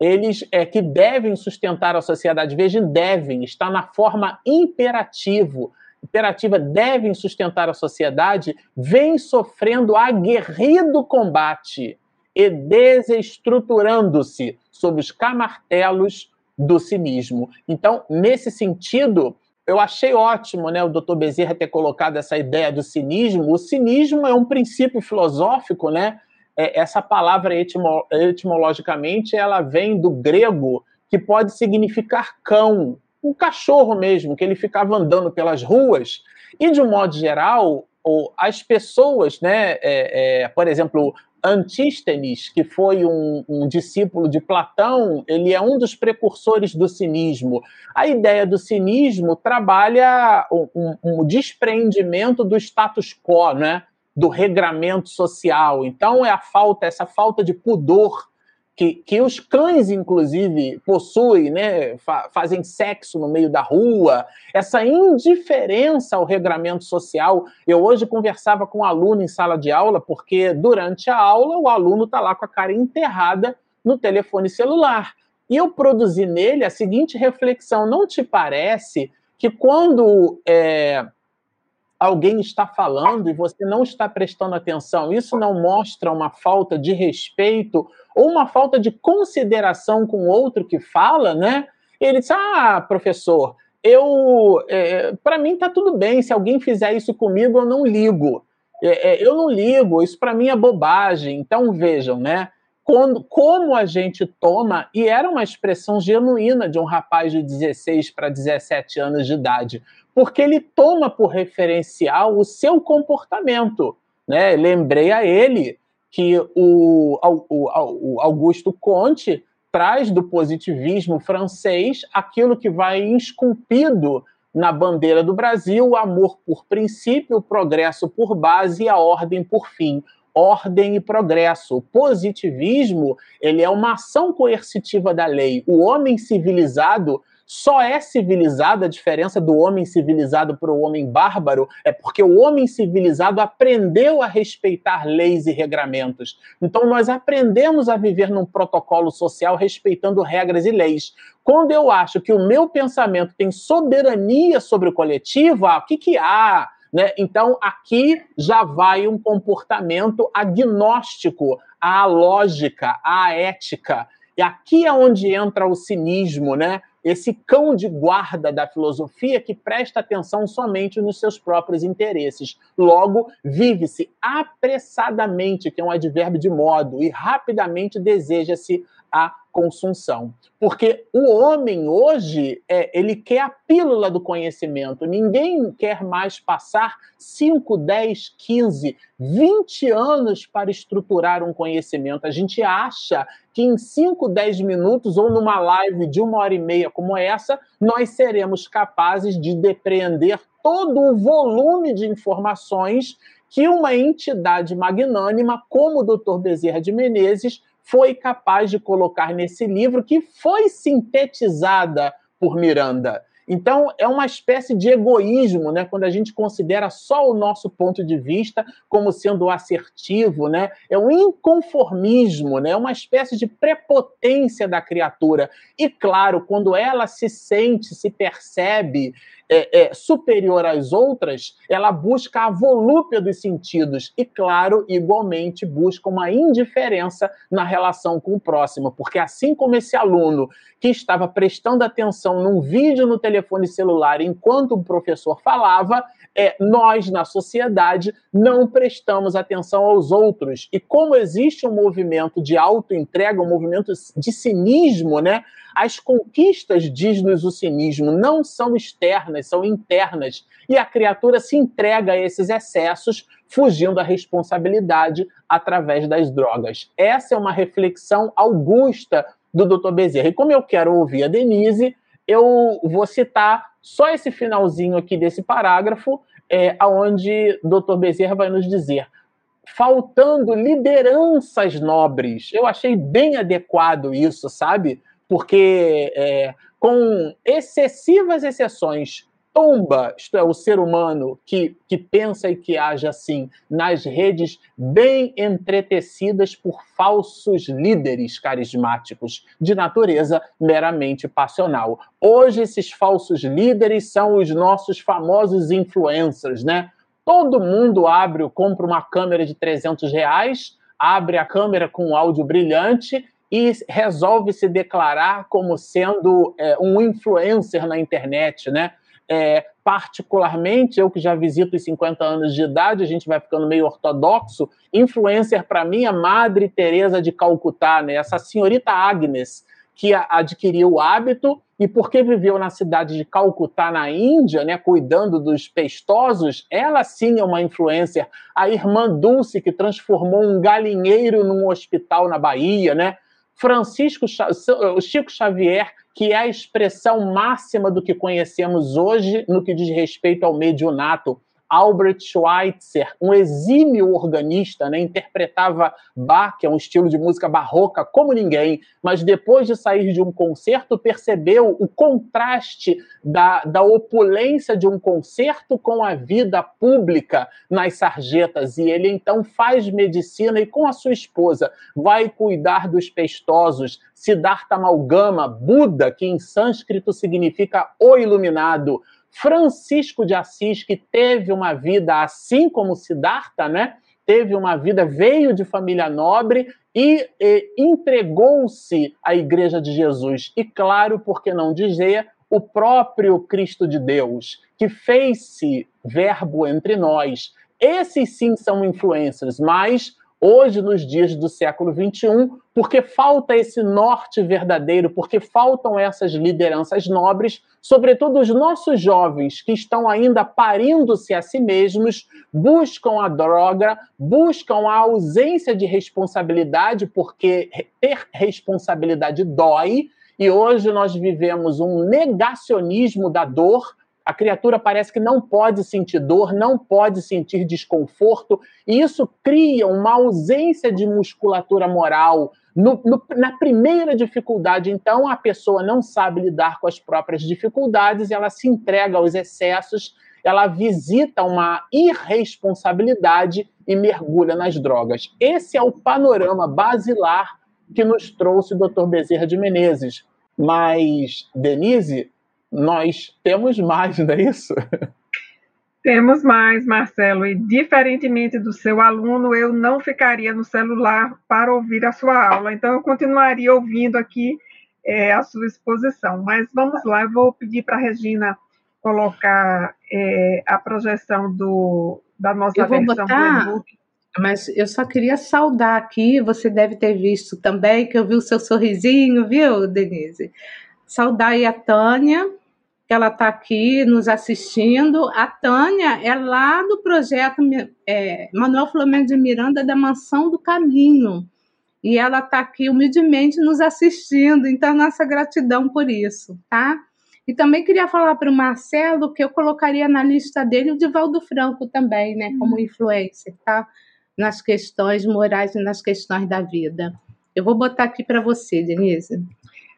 eles é que devem sustentar a sociedade. Vejam, devem, está na forma imperativo. Imperativa devem sustentar a sociedade, vem sofrendo aguerrido combate e desestruturando-se sob os camartelos do cinismo. Então, nesse sentido, eu achei ótimo né, o doutor Bezerra ter colocado essa ideia do cinismo. O cinismo é um princípio filosófico, né? É, essa palavra etimo, etimologicamente ela vem do grego, que pode significar cão, um cachorro mesmo, que ele ficava andando pelas ruas. E, de um modo geral, as pessoas, né, é, é, por exemplo, Antístenes, que foi um, um, discípulo de Platão, ele é um dos precursores do cinismo. A ideia do cinismo trabalha um, um, despreendimento do status quo, né? do regramento social. Então é a falta, essa falta de pudor que, que os cães, inclusive, possuem, né? Fa fazem sexo no meio da rua, essa indiferença ao regramento social. Eu hoje conversava com um aluno em sala de aula, porque durante a aula o aluno está lá com a cara enterrada no telefone celular. E eu produzi nele a seguinte reflexão: não te parece que quando é, alguém está falando e você não está prestando atenção, isso não mostra uma falta de respeito ou uma falta de consideração com o outro que fala, né? Ele diz: Ah, professor, eu, é, para mim tá tudo bem. Se alguém fizer isso comigo, eu não ligo. É, é, eu não ligo. Isso para mim é bobagem. Então vejam, né? Quando, como a gente toma, e era uma expressão genuína de um rapaz de 16 para 17 anos de idade, porque ele toma por referencial o seu comportamento. Né? Lembrei a ele que o, o, o Augusto Conte traz do positivismo francês aquilo que vai esculpido na bandeira do Brasil, o amor por princípio, o progresso por base e a ordem por fim. Ordem e progresso. O positivismo ele é uma ação coercitiva da lei. O homem civilizado só é civilizado, a diferença do homem civilizado para o homem bárbaro é porque o homem civilizado aprendeu a respeitar leis e regramentos. Então nós aprendemos a viver num protocolo social respeitando regras e leis. Quando eu acho que o meu pensamento tem soberania sobre o coletivo, ah, o que, que há? Né? Então, aqui já vai um comportamento agnóstico à lógica, à ética. E aqui é onde entra o cinismo, né? esse cão de guarda da filosofia que presta atenção somente nos seus próprios interesses. Logo, vive-se apressadamente, que é um advérbio de modo, e rapidamente deseja-se a consunção. Porque o homem hoje, é, ele quer a pílula do conhecimento. Ninguém quer mais passar 5, 10, 15, 20 anos para estruturar um conhecimento. A gente acha que em 5, 10 minutos ou numa live de uma hora e meia como essa, nós seremos capazes de depreender todo o volume de informações que uma entidade magnânima como o Dr. Bezerra de Menezes foi capaz de colocar nesse livro que foi sintetizada por Miranda. Então, é uma espécie de egoísmo, né? Quando a gente considera só o nosso ponto de vista como sendo assertivo, né? É um inconformismo, né? É uma espécie de prepotência da criatura. E, claro, quando ela se sente, se percebe é, é, superior às outras, ela busca a volúpia dos sentidos e, claro, igualmente busca uma indiferença na relação com o próximo, porque assim como esse aluno que estava prestando atenção num vídeo no telefone celular enquanto o professor falava, é, nós, na sociedade, não prestamos atenção aos outros. E como existe um movimento de auto-entrega, um movimento de cinismo, né? As conquistas, diz-nos o cinismo, não são externas, são internas. E a criatura se entrega a esses excessos, fugindo da responsabilidade através das drogas. Essa é uma reflexão augusta do Dr. Bezerra. E como eu quero ouvir a Denise, eu vou citar só esse finalzinho aqui desse parágrafo, é, onde Dr. Bezerra vai nos dizer faltando lideranças nobres. Eu achei bem adequado isso, sabe? Porque é, com excessivas exceções, tomba, isto é, o ser humano que, que pensa e que age assim, nas redes bem entretecidas por falsos líderes carismáticos, de natureza meramente passional. Hoje, esses falsos líderes são os nossos famosos influencers, né? Todo mundo abre, compra uma câmera de 300 reais, abre a câmera com um áudio brilhante e resolve se declarar como sendo é, um influencer na internet, né? É, particularmente, eu que já visito os 50 anos de idade, a gente vai ficando meio ortodoxo, influencer para mim é Madre Teresa de Calcutá, né? Essa senhorita Agnes, que adquiriu o hábito e porque viveu na cidade de Calcutá, na Índia, né, cuidando dos pestosos, ela sim é uma influencer. A irmã Dulce, que transformou um galinheiro num hospital na Bahia, né? Francisco Chico Xavier, que é a expressão máxima do que conhecemos hoje no que diz respeito ao medionato. Albert Schweitzer, um exímio organista, né, interpretava Bach, que é um estilo de música barroca, como ninguém, mas depois de sair de um concerto, percebeu o contraste da, da opulência de um concerto com a vida pública nas sarjetas. E ele então faz medicina e, com a sua esposa, vai cuidar dos pestosos. Siddhartha Amalgama, Buda, que em sânscrito significa o iluminado Francisco de Assis, que teve uma vida assim como Siddhartha, né? Teve uma vida, veio de família nobre e, e entregou-se à Igreja de Jesus. E claro, por que não dizer, o próprio Cristo de Deus, que fez-se verbo entre nós. Esses sim são influências, mas hoje, nos dias do século XXI, porque falta esse norte verdadeiro, porque faltam essas lideranças nobres, sobretudo os nossos jovens que estão ainda parindo-se a si mesmos, buscam a droga, buscam a ausência de responsabilidade, porque ter responsabilidade dói. E hoje nós vivemos um negacionismo da dor, a criatura parece que não pode sentir dor, não pode sentir desconforto, e isso cria uma ausência de musculatura moral. No, no, na primeira dificuldade, então, a pessoa não sabe lidar com as próprias dificuldades, ela se entrega aos excessos, ela visita uma irresponsabilidade e mergulha nas drogas. Esse é o panorama basilar que nos trouxe o Dr. Bezerra de Menezes. Mas, Denise, nós temos mais, não é isso? Temos mais, Marcelo, e diferentemente do seu aluno, eu não ficaria no celular para ouvir a sua aula, então eu continuaria ouvindo aqui é, a sua exposição. Mas vamos lá, eu vou pedir para a Regina colocar é, a projeção do, da nossa versão botar, do e-book. Mas eu só queria saudar aqui, você deve ter visto também, que eu vi o seu sorrisinho, viu, Denise? Saudar aí a Tânia, ela está aqui nos assistindo. A Tânia é lá do projeto é, Manuel Flamengo de Miranda da Mansão do Caminho. E ela está aqui humildemente nos assistindo, então nossa gratidão por isso, tá? E também queria falar para o Marcelo que eu colocaria na lista dele o Divaldo Franco também, né, como uhum. influencer, tá? Nas questões morais e nas questões da vida. Eu vou botar aqui para você, Denise.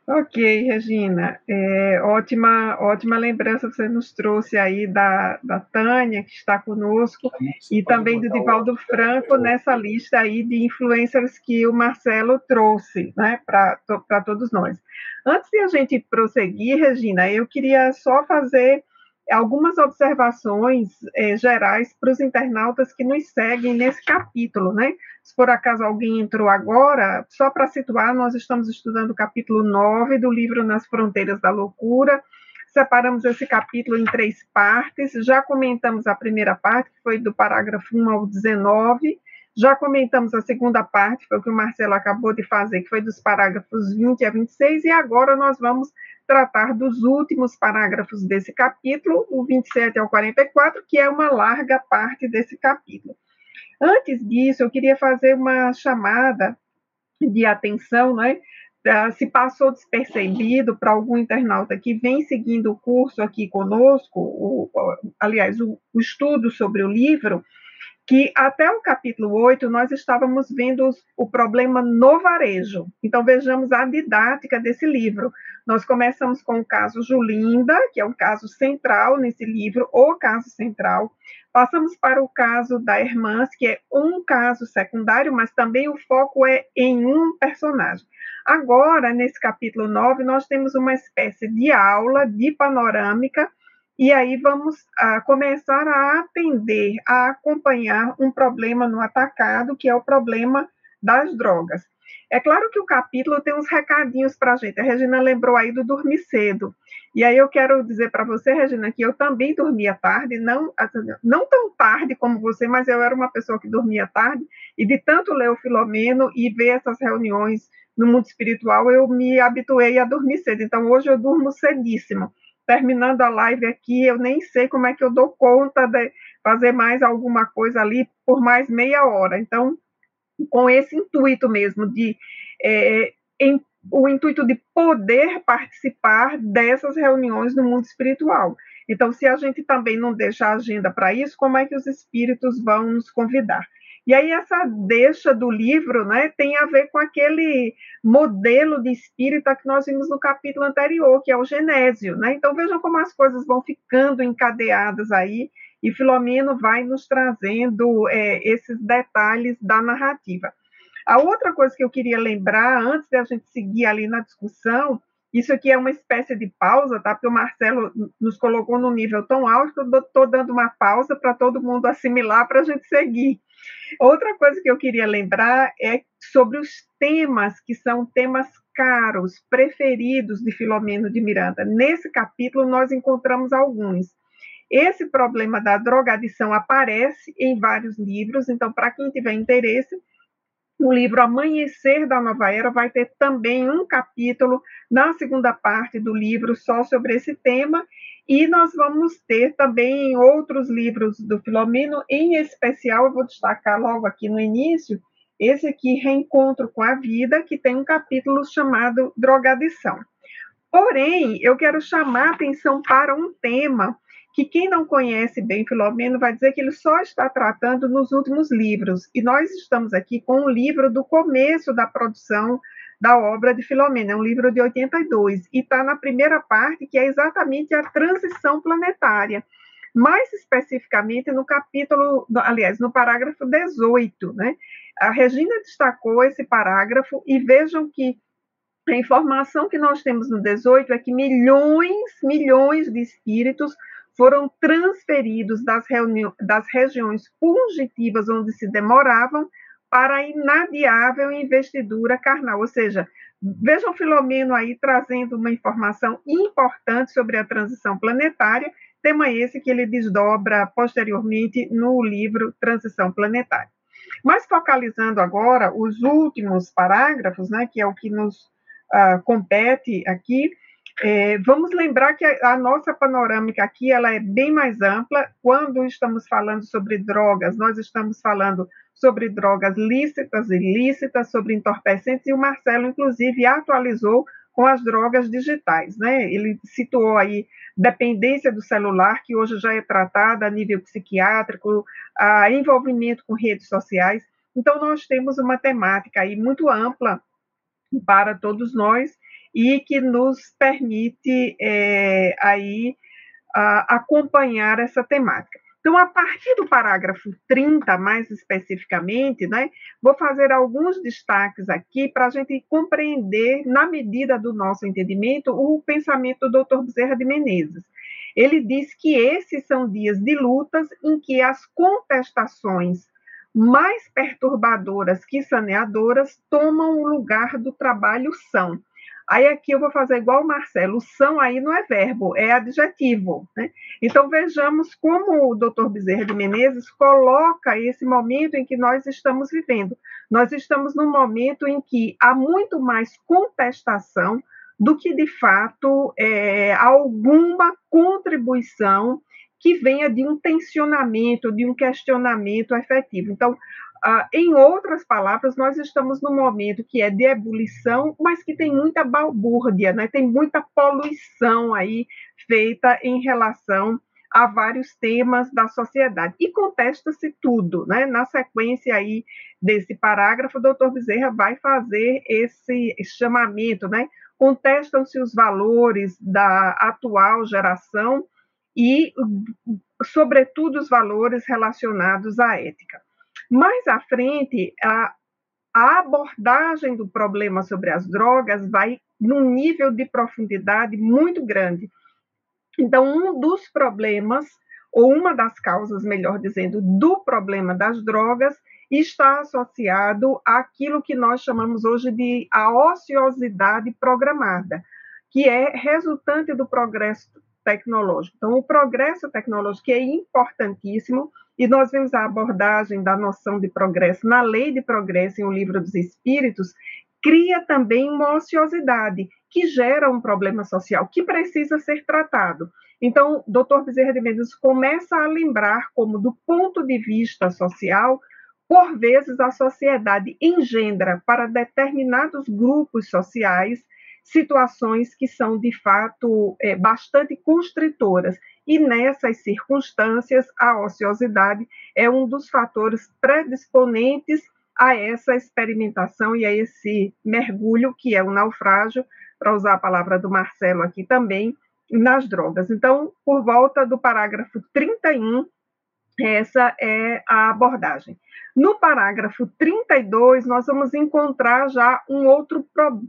Ok, Regina, é, ótima, ótima lembrança você nos trouxe aí da, da Tânia, que está conosco, e também do Divaldo Franco nessa lista aí de influencers que o Marcelo trouxe né, para todos nós. Antes de a gente prosseguir, Regina, eu queria só fazer algumas observações é, gerais para os internautas que nos seguem nesse capítulo, né? Se por acaso alguém entrou agora, só para situar, nós estamos estudando o capítulo 9 do livro Nas Fronteiras da Loucura. Separamos esse capítulo em três partes. Já comentamos a primeira parte, que foi do parágrafo 1 ao 19. Já comentamos a segunda parte, foi o que o Marcelo acabou de fazer, que foi dos parágrafos 20 a 26, e agora nós vamos tratar dos últimos parágrafos desse capítulo, o 27 ao 44, que é uma larga parte desse capítulo. Antes disso, eu queria fazer uma chamada de atenção, né? Se passou despercebido para algum internauta que vem seguindo o curso aqui conosco, o, aliás, o, o estudo sobre o livro, que até o capítulo 8 nós estávamos vendo o problema no varejo. Então vejamos a didática desse livro. Nós começamos com o caso Julinda, que é um caso central nesse livro, o caso central. Passamos para o caso da Irmãs, que é um caso secundário, mas também o foco é em um personagem. Agora, nesse capítulo 9, nós temos uma espécie de aula de panorâmica e aí vamos a, começar a atender, a acompanhar um problema no atacado, que é o problema das drogas. É claro que o capítulo tem uns recadinhos para a gente. A Regina lembrou aí do dormir cedo. E aí eu quero dizer para você, Regina, que eu também dormia tarde, não, não tão tarde como você, mas eu era uma pessoa que dormia tarde, e de tanto ler o Filomeno e ver essas reuniões no mundo espiritual, eu me habituei a dormir cedo. Então hoje eu durmo cedíssimo terminando a live aqui, eu nem sei como é que eu dou conta de fazer mais alguma coisa ali por mais meia hora. Então, com esse intuito mesmo de é, em, o intuito de poder participar dessas reuniões no mundo espiritual. Então, se a gente também não deixa a agenda para isso, como é que os espíritos vão nos convidar? E aí essa deixa do livro né, tem a ver com aquele modelo de espírita que nós vimos no capítulo anterior, que é o Genésio. Né? Então vejam como as coisas vão ficando encadeadas aí, e Filomeno vai nos trazendo é, esses detalhes da narrativa. A outra coisa que eu queria lembrar, antes de a gente seguir ali na discussão, isso aqui é uma espécie de pausa, tá? Porque o Marcelo nos colocou num nível tão alto que eu estou dando uma pausa para todo mundo assimilar para a gente seguir. Outra coisa que eu queria lembrar é sobre os temas que são temas caros, preferidos de Filomeno de Miranda. Nesse capítulo, nós encontramos alguns. Esse problema da drogadição aparece em vários livros, então, para quem tiver interesse, o livro Amanhecer da Nova Era vai ter também um capítulo na segunda parte do livro só sobre esse tema, e nós vamos ter também outros livros do Filomeno, em especial, eu vou destacar logo aqui no início, esse aqui, Reencontro com a Vida, que tem um capítulo chamado Drogadição. Porém, eu quero chamar a atenção para um tema que quem não conhece bem Filomeno vai dizer que ele só está tratando nos últimos livros. E nós estamos aqui com um livro do começo da produção da obra de Filomena, é um livro de 82, e está na primeira parte, que é exatamente a transição planetária. Mais especificamente no capítulo, aliás, no parágrafo 18, né? A Regina destacou esse parágrafo e vejam que a informação que nós temos no 18 é que milhões, milhões de espíritos foram transferidos das, das regiões fugitivas onde se demoravam para a inadiável investidura carnal. Ou seja, vejam Filomeno aí trazendo uma informação importante sobre a transição planetária, tema esse que ele desdobra posteriormente no livro Transição Planetária. Mas focalizando agora os últimos parágrafos, né, que é o que nos uh, compete aqui, é, vamos lembrar que a, a, nossa panorâmica aqui ela é bem mais ampla. Quando estamos falando sobre drogas, nós estamos falando sobre drogas lícitas e ilícitas, sobre entorpecentes, e o Marcelo, inclusive, atualizou com as drogas digitais. Né? Ele situou aí dependência do celular, que hoje já é tratada a nível psiquiátrico, a envolvimento com redes sociais. Então, nós temos uma temática aí muito ampla para todos nós e que nos permite é, aí a, acompanhar essa temática. Então, a partir do parágrafo 30, mais especificamente, né, vou fazer alguns destaques aqui para a gente compreender, na medida do nosso entendimento, o pensamento do Dr. Bezerra de Menezes. Ele diz que esses são dias de lutas em que as contestações mais perturbadoras que saneadoras tomam o lugar do trabalho são Aí aqui eu vou fazer igual o Marcelo, são aí não é verbo, é adjetivo. Né? Então vejamos como o doutor Bezerra de Menezes coloca esse momento em que nós estamos vivendo. Nós estamos num momento em que há muito mais contestação do que de fato é, alguma contribuição que venha de um tensionamento, de um questionamento efetivo. Então, ah, em outras palavras, nós estamos num momento que é de ebulição, mas que tem muita balbúrdia, né? tem muita poluição aí feita em relação a vários temas da sociedade. E contesta-se tudo. Né? Na sequência aí desse parágrafo, o doutor Bezerra vai fazer esse chamamento, né? contestam-se os valores da atual geração e, sobretudo, os valores relacionados à ética. Mais à frente, a, a abordagem do problema sobre as drogas vai num nível de profundidade muito grande. Então, um dos problemas, ou uma das causas, melhor dizendo, do problema das drogas, está associado àquilo que nós chamamos hoje de a ociosidade programada, que é resultante do progresso tecnológico. Então, o progresso tecnológico é importantíssimo, e nós vemos a abordagem da noção de progresso na lei de progresso em O Livro dos Espíritos, cria também uma ociosidade, que gera um problema social que precisa ser tratado. Então, Dr. Bezerra de Mendes começa a lembrar como, do ponto de vista social, por vezes a sociedade engendra para determinados grupos sociais situações que são, de fato, é, bastante constritoras. E nessas circunstâncias, a ociosidade é um dos fatores predisponentes a essa experimentação e a esse mergulho, que é o naufrágio, para usar a palavra do Marcelo aqui também, nas drogas. Então, por volta do parágrafo 31, essa é a abordagem. No parágrafo 32, nós vamos encontrar já um outro,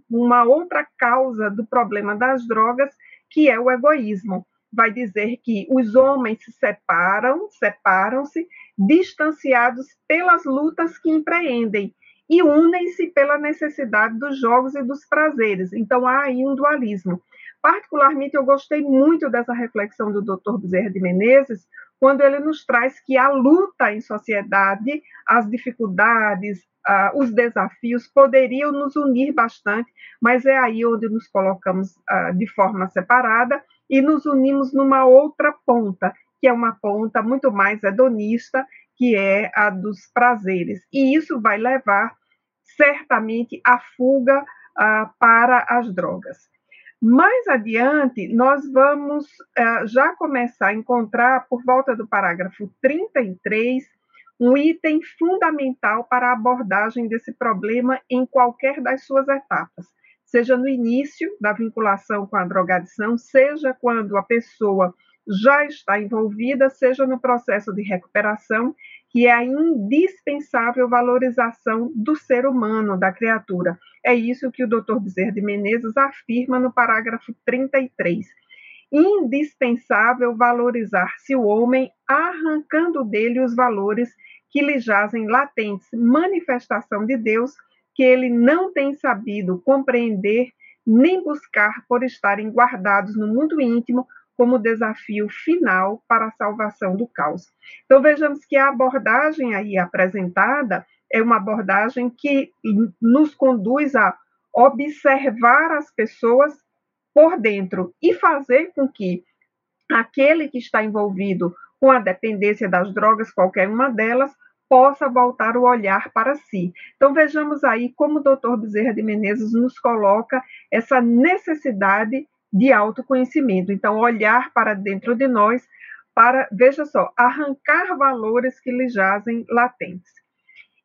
uma outra causa do problema das drogas, que é o egoísmo. Vai dizer que os homens se separam, separam-se, distanciados pelas lutas que empreendem e unem-se pela necessidade dos jogos e dos prazeres. Então há aí um dualismo. Particularmente, eu gostei muito dessa reflexão do Dr. Bezerra de Menezes, quando ele nos traz que a luta em sociedade, as dificuldades, uh, os desafios poderiam nos unir bastante, mas é aí onde nos colocamos uh, de forma separada e nos unimos numa outra ponta, que é uma ponta muito mais hedonista, que é a dos prazeres. E isso vai levar certamente à fuga uh, para as drogas. Mais adiante, nós vamos uh, já começar a encontrar, por volta do parágrafo 33, um item fundamental para a abordagem desse problema em qualquer das suas etapas, seja no início da vinculação com a drogadição, seja quando a pessoa já está envolvida, seja no processo de recuperação, que é a indispensável valorização do ser humano, da criatura. É isso que o Dr. Bezerra de Menezes afirma no parágrafo 33. Indispensável valorizar-se o homem, arrancando dele os valores que lhe jazem latentes, manifestação de Deus que ele não tem sabido compreender nem buscar por estarem guardados no mundo íntimo como desafio final para a salvação do caos. Então vejamos que a abordagem aí apresentada é uma abordagem que nos conduz a observar as pessoas por dentro e fazer com que aquele que está envolvido com a dependência das drogas, qualquer uma delas, possa voltar o olhar para si. Então vejamos aí como o doutor Bezerra de Menezes nos coloca essa necessidade de autoconhecimento. Então, olhar para dentro de nós para, veja só, arrancar valores que lhe jazem latentes.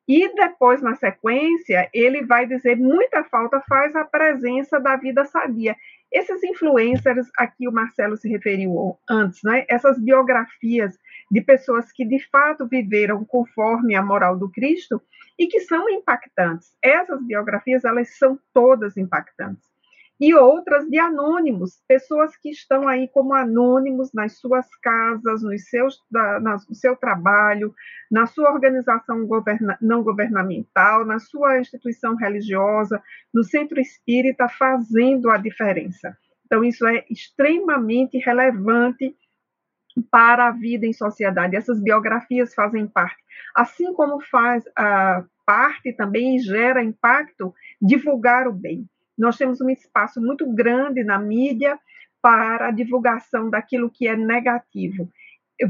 E depois, na sequência, ele vai dizer muita falta faz a presença da vida sadia. Esses influencers, aqui o Marcelo se referiu antes, né? essas biografias de pessoas que de fato viveram conforme a moral do Cristo e que são impactantes. Essas biografias, elas são todas impactantes e outras de anônimos, pessoas que estão aí como anônimos nas suas casas, nos seus, na, no seu trabalho, na sua organização governa, não governamental, na sua instituição religiosa, no centro espírita, fazendo a diferença. Então, isso é extremamente relevante para a vida em sociedade. Essas biografias fazem parte, assim como faz a parte também e gera impacto divulgar o bem. Nós temos um espaço muito grande na mídia para a divulgação daquilo que é negativo.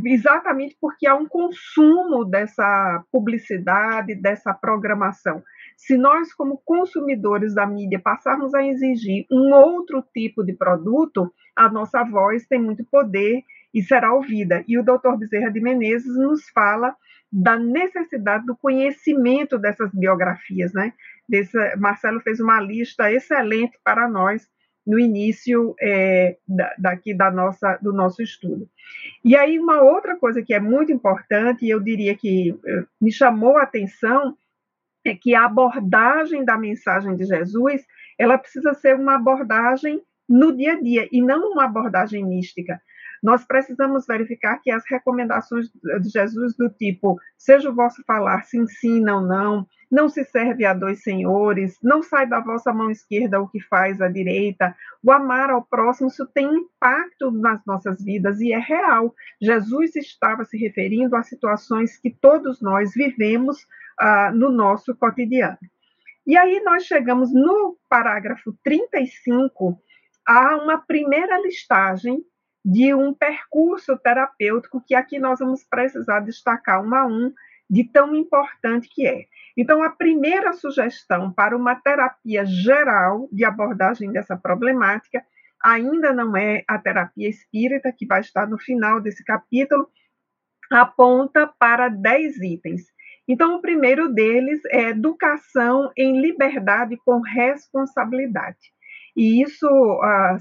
Exatamente porque há um consumo dessa publicidade, dessa programação. Se nós, como consumidores da mídia, passarmos a exigir um outro tipo de produto, a nossa voz tem muito poder e será ouvida. E o doutor Bezerra de Menezes nos fala da necessidade do conhecimento dessas biografias, né? Desse, Marcelo fez uma lista excelente para nós no início é, da, daqui da nossa, do nosso estudo. E aí uma outra coisa que é muito importante, e eu diria que eh, me chamou a atenção, é que a abordagem da mensagem de Jesus, ela precisa ser uma abordagem no dia a dia e não uma abordagem mística. Nós precisamos verificar que as recomendações de Jesus do tipo seja o vosso falar, se ensina ou não, não se serve a dois senhores, não sai da vossa mão esquerda o que faz a direita, o amar ao próximo, isso tem impacto nas nossas vidas e é real. Jesus estava se referindo a situações que todos nós vivemos uh, no nosso cotidiano. E aí nós chegamos no parágrafo 35 a uma primeira listagem de um percurso terapêutico que aqui nós vamos precisar destacar um a um de tão importante que é. Então, a primeira sugestão para uma terapia geral de abordagem dessa problemática ainda não é a terapia espírita, que vai estar no final desse capítulo, aponta para 10 itens. Então, o primeiro deles é educação em liberdade com responsabilidade. E isso ah,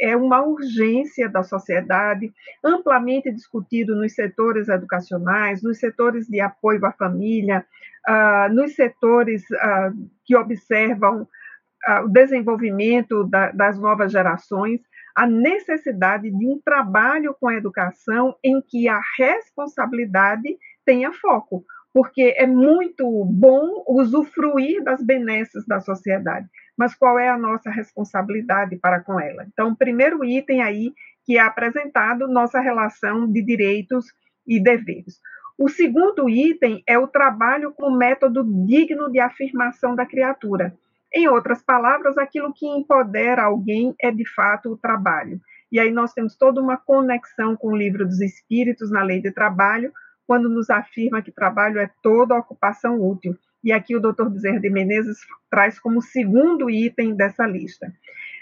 é uma urgência da sociedade, amplamente discutido nos setores educacionais, nos setores de apoio à família, uh, nos setores uh, que observam uh, o desenvolvimento da, das novas gerações, a necessidade de um trabalho com a educação em que a responsabilidade tenha foco, porque é muito bom usufruir das benesses da sociedade, mas qual é a nossa responsabilidade para com ela? Então, o primeiro item aí que é apresentado, nossa relação de direitos e deveres. O segundo item é o trabalho com método digno de afirmação da criatura. Em outras palavras, aquilo que empodera alguém é de fato o trabalho. E aí nós temos toda uma conexão com o livro dos Espíritos na lei de trabalho, quando nos afirma que trabalho é toda ocupação útil. E aqui o Dr. Bezerra de Menezes traz como segundo item dessa lista.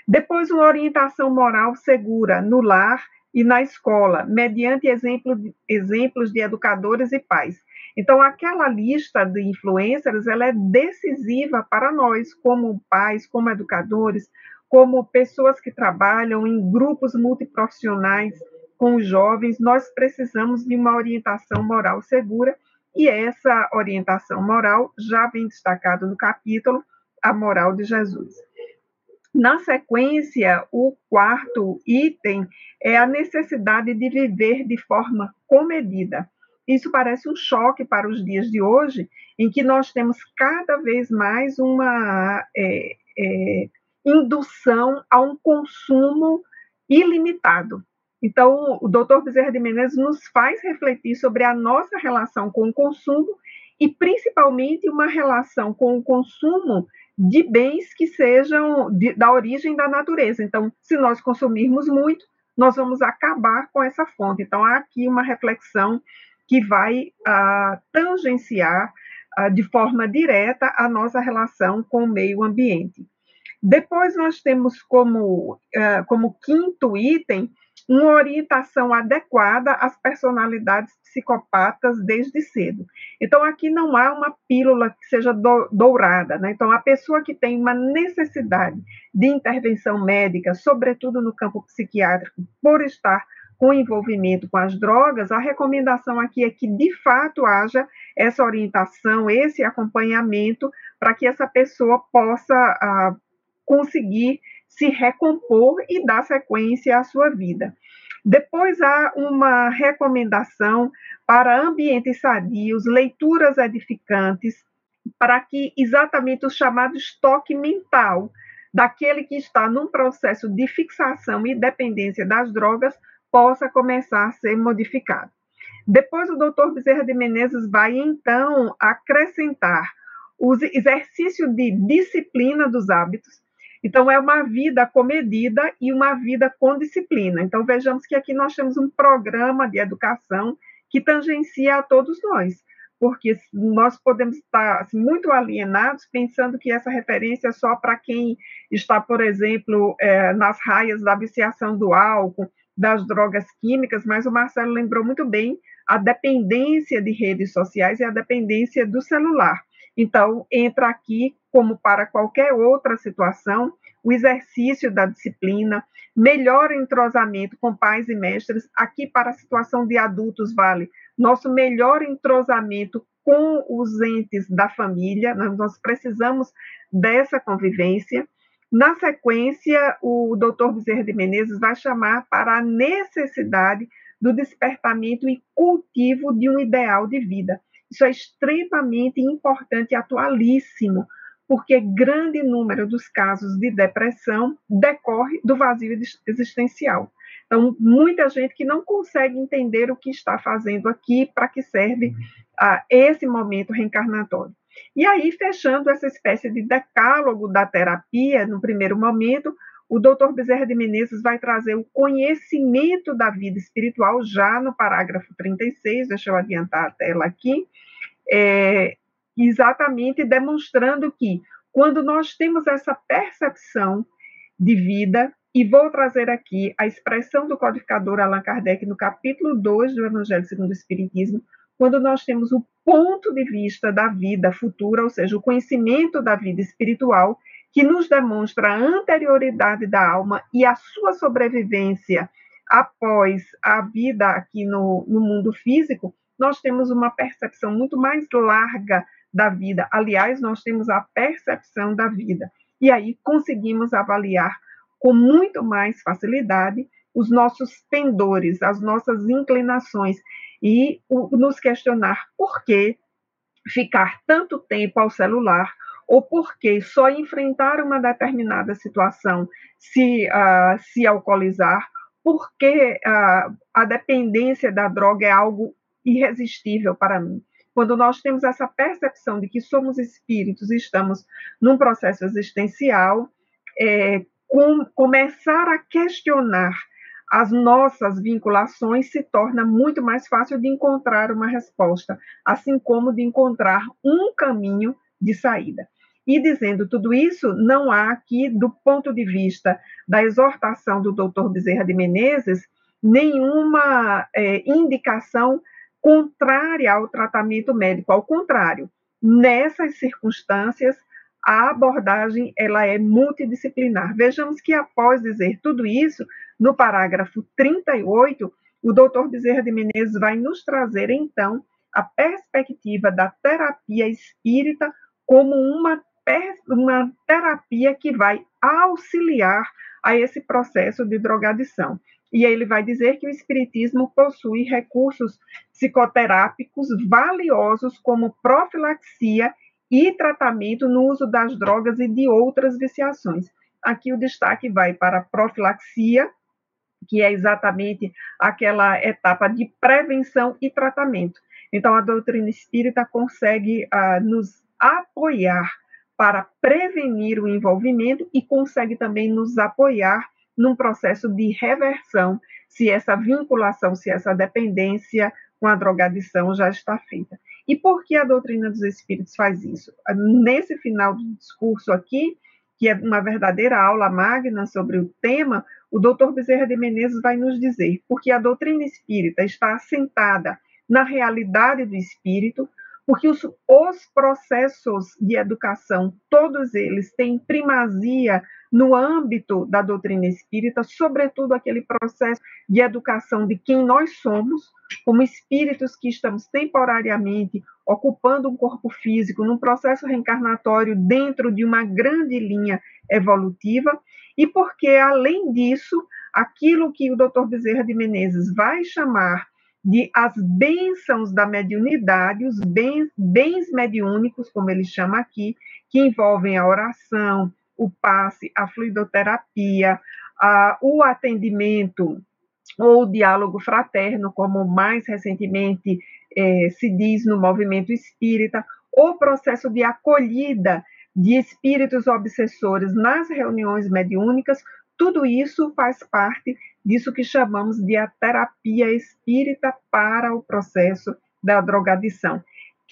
Depois, uma orientação moral segura no lar e na escola, mediante exemplo exemplos de educadores e pais. Então, aquela lista de influencers, ela é decisiva para nós, como pais, como educadores, como pessoas que trabalham em grupos multiprofissionais, com os jovens, nós precisamos de uma orientação moral segura, e essa orientação moral já vem destacado no capítulo A Moral de Jesus. Na sequência, o quarto item é a necessidade de viver de forma comedida. Isso parece um choque para os dias de hoje, em que nós temos cada vez mais uma é, é, indução a um consumo ilimitado. Então, o doutor Bezerra de Menezes nos faz refletir sobre a nossa relação com o consumo e, principalmente, uma relação com o consumo de bens que sejam de, da origem da natureza. Então, se nós consumirmos muito, nós vamos acabar com essa fonte. Então, há aqui uma reflexão que vai ah, tangenciar ah, de forma direta a nossa relação com o meio ambiente. Depois, nós temos como, ah, como quinto item uma orientação adequada às personalidades psicopatas desde cedo. Então, aqui não há uma pílula que seja dourada, né? Então, a pessoa que tem uma necessidade de intervenção médica, sobretudo no campo psiquiátrico, por estar com envolvimento com as drogas, a recomendação aqui é que, de fato, haja essa orientação, esse acompanhamento, para que essa pessoa possa ah, conseguir se recompor e dar sequência à sua vida. Depois há uma recomendação para ambientes sadios, leituras edificantes, para que exatamente o chamado estoque mental daquele que está num processo de fixação e dependência das drogas possa começar a ser modificado. Depois o doutor Bezerra de Menezes vai então acrescentar o exercício de disciplina dos hábitos, então, é uma vida comedida e uma vida com disciplina. Então, vejamos que aqui nós temos um programa de educação que tangencia a todos nós, porque nós podemos estar assim, muito alienados pensando que essa referência é só para quem está, por exemplo, é, nas raias da viciação do álcool, das drogas químicas, mas o Marcelo lembrou muito bem a dependência de redes sociais e a dependência do celular. Então, entra aqui, como para qualquer outra situação, o exercício da disciplina, melhor entrosamento com pais e mestres. Aqui, para a situação de adultos, vale nosso melhor entrosamento com os entes da família, nós precisamos dessa convivência. Na sequência, o doutor Bezerra de Menezes vai chamar para a necessidade do despertamento e cultivo de um ideal de vida. Isso é extremamente importante e atualíssimo, porque grande número dos casos de depressão decorre do vazio existencial. Então, muita gente que não consegue entender o que está fazendo aqui, para que serve uh, esse momento reencarnatório. E aí, fechando essa espécie de decálogo da terapia, no primeiro momento, o doutor Bezerra de Menezes vai trazer o conhecimento da vida espiritual, já no parágrafo 36, deixa eu adiantar a tela aqui, é, exatamente demonstrando que quando nós temos essa percepção de vida, e vou trazer aqui a expressão do codificador Allan Kardec no capítulo 2 do Evangelho segundo o Espiritismo, quando nós temos o ponto de vista da vida futura, ou seja, o conhecimento da vida espiritual, que nos demonstra a anterioridade da alma e a sua sobrevivência após a vida aqui no, no mundo físico, nós temos uma percepção muito mais larga da vida. Aliás, nós temos a percepção da vida. E aí conseguimos avaliar com muito mais facilidade os nossos pendores, as nossas inclinações e o, nos questionar por que ficar tanto tempo ao celular ou por que só enfrentar uma determinada situação se, uh, se alcoolizar, porque uh, a dependência da droga é algo irresistível para mim. Quando nós temos essa percepção de que somos espíritos e estamos num processo existencial, é, com, começar a questionar as nossas vinculações se torna muito mais fácil de encontrar uma resposta, assim como de encontrar um caminho de saída. E dizendo tudo isso, não há aqui, do ponto de vista da exortação do doutor Bezerra de Menezes, nenhuma é, indicação contrária ao tratamento médico. Ao contrário, nessas circunstâncias, a abordagem ela é multidisciplinar. Vejamos que após dizer tudo isso, no parágrafo 38, o doutor Bezerra de Menezes vai nos trazer, então, a perspectiva da terapia espírita como uma, uma terapia que vai auxiliar a esse processo de drogadição. E ele vai dizer que o espiritismo possui recursos psicoterápicos valiosos como profilaxia e tratamento no uso das drogas e de outras viciações. Aqui o destaque vai para a profilaxia, que é exatamente aquela etapa de prevenção e tratamento. Então, a doutrina espírita consegue uh, nos apoiar para prevenir o envolvimento e consegue também nos apoiar num processo de reversão, se essa vinculação, se essa dependência com a drogadição já está feita. E por que a doutrina dos espíritos faz isso? Nesse final do discurso aqui, que é uma verdadeira aula magna sobre o tema, o doutor Bezerra de Menezes vai nos dizer, porque a doutrina espírita está assentada na realidade do espírito, porque os, os processos de educação, todos eles têm primazia no âmbito da doutrina espírita, sobretudo aquele processo de educação de quem nós somos, como espíritos que estamos temporariamente ocupando um corpo físico num processo reencarnatório dentro de uma grande linha evolutiva, e porque, além disso, aquilo que o Dr. Bezerra de Menezes vai chamar de as bênçãos da mediunidade, os bens, bens mediúnicos, como ele chama aqui, que envolvem a oração, o passe, a fluidoterapia, a, o atendimento ou o diálogo fraterno, como mais recentemente é, se diz no movimento espírita, o processo de acolhida de espíritos obsessores nas reuniões mediúnicas, tudo isso faz parte disso que chamamos de a terapia espírita para o processo da drogadição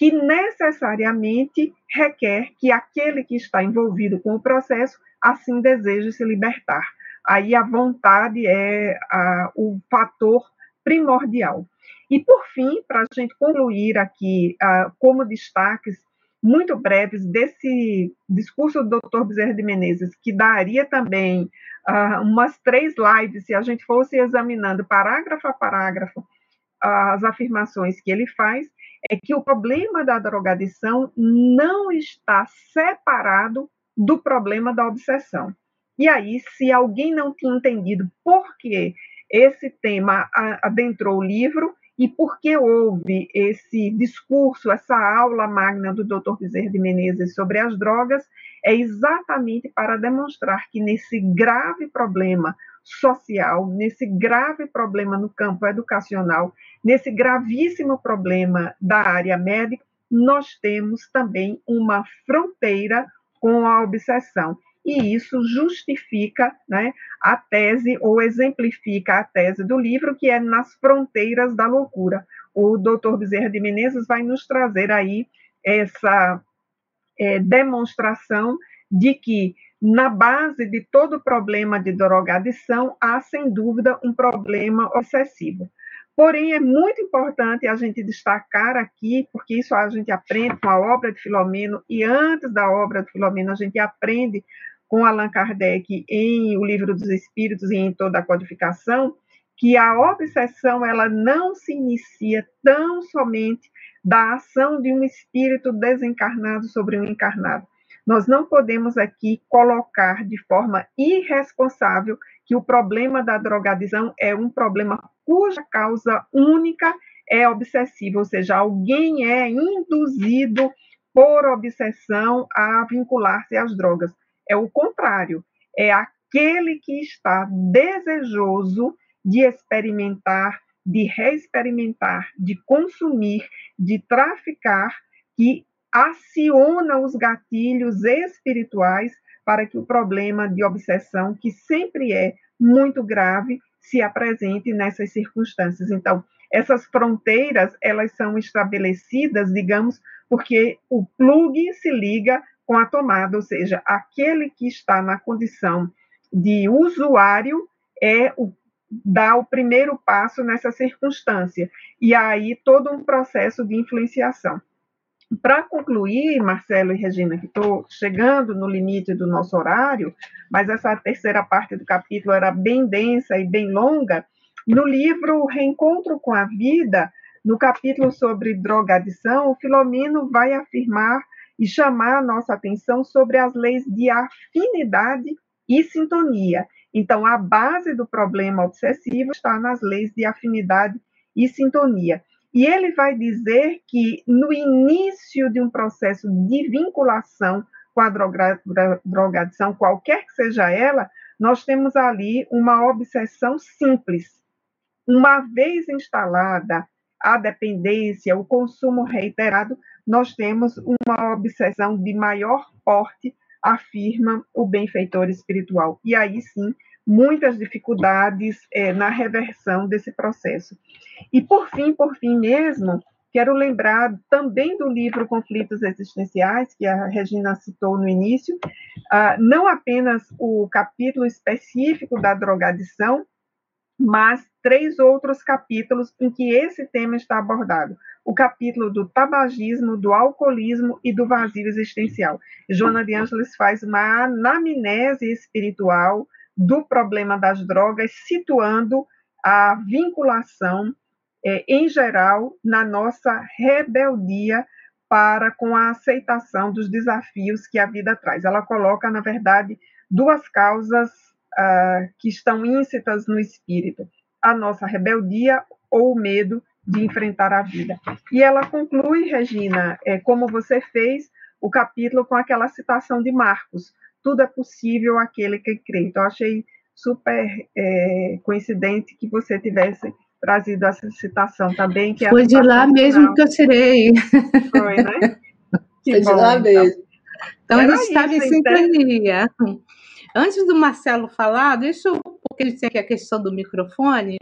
que necessariamente requer que aquele que está envolvido com o processo assim deseje se libertar. aí a vontade é a, o fator primordial. E, por fim, para a gente concluir aqui, como destaques muito breves desse discurso do Dr. Bezerra de Menezes, que daria também uh, umas três lives se a gente fosse examinando parágrafo a parágrafo uh, as afirmações que ele faz, é que o problema da drogadição não está separado do problema da obsessão. E aí, se alguém não tinha entendido por que esse tema adentrou o livro e por que houve esse discurso, essa aula magna do Dr. Bezerra de Menezes sobre as drogas, é exatamente para demonstrar que nesse grave problema social, nesse grave problema no campo educacional, nesse gravíssimo problema da área médica, nós temos também uma fronteira com a obsessão. E isso justifica né, a tese, ou exemplifica a tese do livro, que é Nas Fronteiras da Loucura. O doutor Bezerra de Menezes vai nos trazer aí essa é, demonstração de que na base de todo problema de drogadição há, sem dúvida, um problema obsessivo. Porém, é muito importante a gente destacar aqui, porque isso a gente aprende com a obra de Filomeno, e antes da obra de Filomeno, a gente aprende com Allan Kardec em O Livro dos Espíritos e em toda a codificação, que a obsessão ela não se inicia tão somente da ação de um espírito desencarnado sobre um encarnado. Nós não podemos aqui colocar de forma irresponsável que o problema da drogadição é um problema cuja causa única é obsessiva, ou seja, alguém é induzido por obsessão a vincular-se às drogas. É o contrário, é aquele que está desejoso de experimentar, de reexperimentar, de consumir, de traficar, que aciona os gatilhos espirituais para que o problema de obsessão, que sempre é muito grave, se apresente nessas circunstâncias. Então, essas fronteiras, elas são estabelecidas, digamos, porque o plug se liga com a tomada, ou seja, aquele que está na condição de usuário é o dá o primeiro passo nessa circunstância e aí todo um processo de influenciação. Para concluir, Marcelo e Regina, que estou chegando no limite do nosso horário, mas essa terceira parte do capítulo era bem densa e bem longa, no livro Reencontro com a Vida, no capítulo sobre drogadição, o Filomeno vai afirmar e chamar a nossa atenção sobre as leis de afinidade e sintonia. Então, a base do problema obsessivo está nas leis de afinidade e sintonia. E ele vai dizer que no início de um processo de vinculação com a drogadição, qualquer que seja ela, nós temos ali uma obsessão simples. Uma vez instalada a dependência, o consumo reiterado, nós temos uma obsessão de maior porte, afirma o benfeitor espiritual. E aí sim, muitas dificuldades é, na reversão desse processo. E por fim, por fim mesmo, quero lembrar também do livro Conflitos Existenciais, que a Regina citou no início, uh, não apenas o capítulo específico da drogadição, mas três outros capítulos em que esse tema está abordado. O capítulo do tabagismo, do alcoolismo e do vazio existencial. Joana de Ângeles faz uma anamnese espiritual do problema das drogas, situando a vinculação, é, em geral, na nossa rebeldia para com a aceitação dos desafios que a vida traz. Ela coloca, na verdade, duas causas uh, que estão íncitas no espírito: a nossa rebeldia ou o medo de enfrentar a vida. E ela conclui, Regina, é, como você fez, o capítulo com aquela citação de Marcos: tudo é possível aquele que crê. Então, achei super é, coincidente que você tivesse trazido essa citação também. Que é Foi de lá mesmo final. que eu tirei. Foi, né? Que Foi bom, de lá então. mesmo. Então, a gente estava em então. Antes do Marcelo falar, deixa eu, porque ele tem aqui a questão do microfone,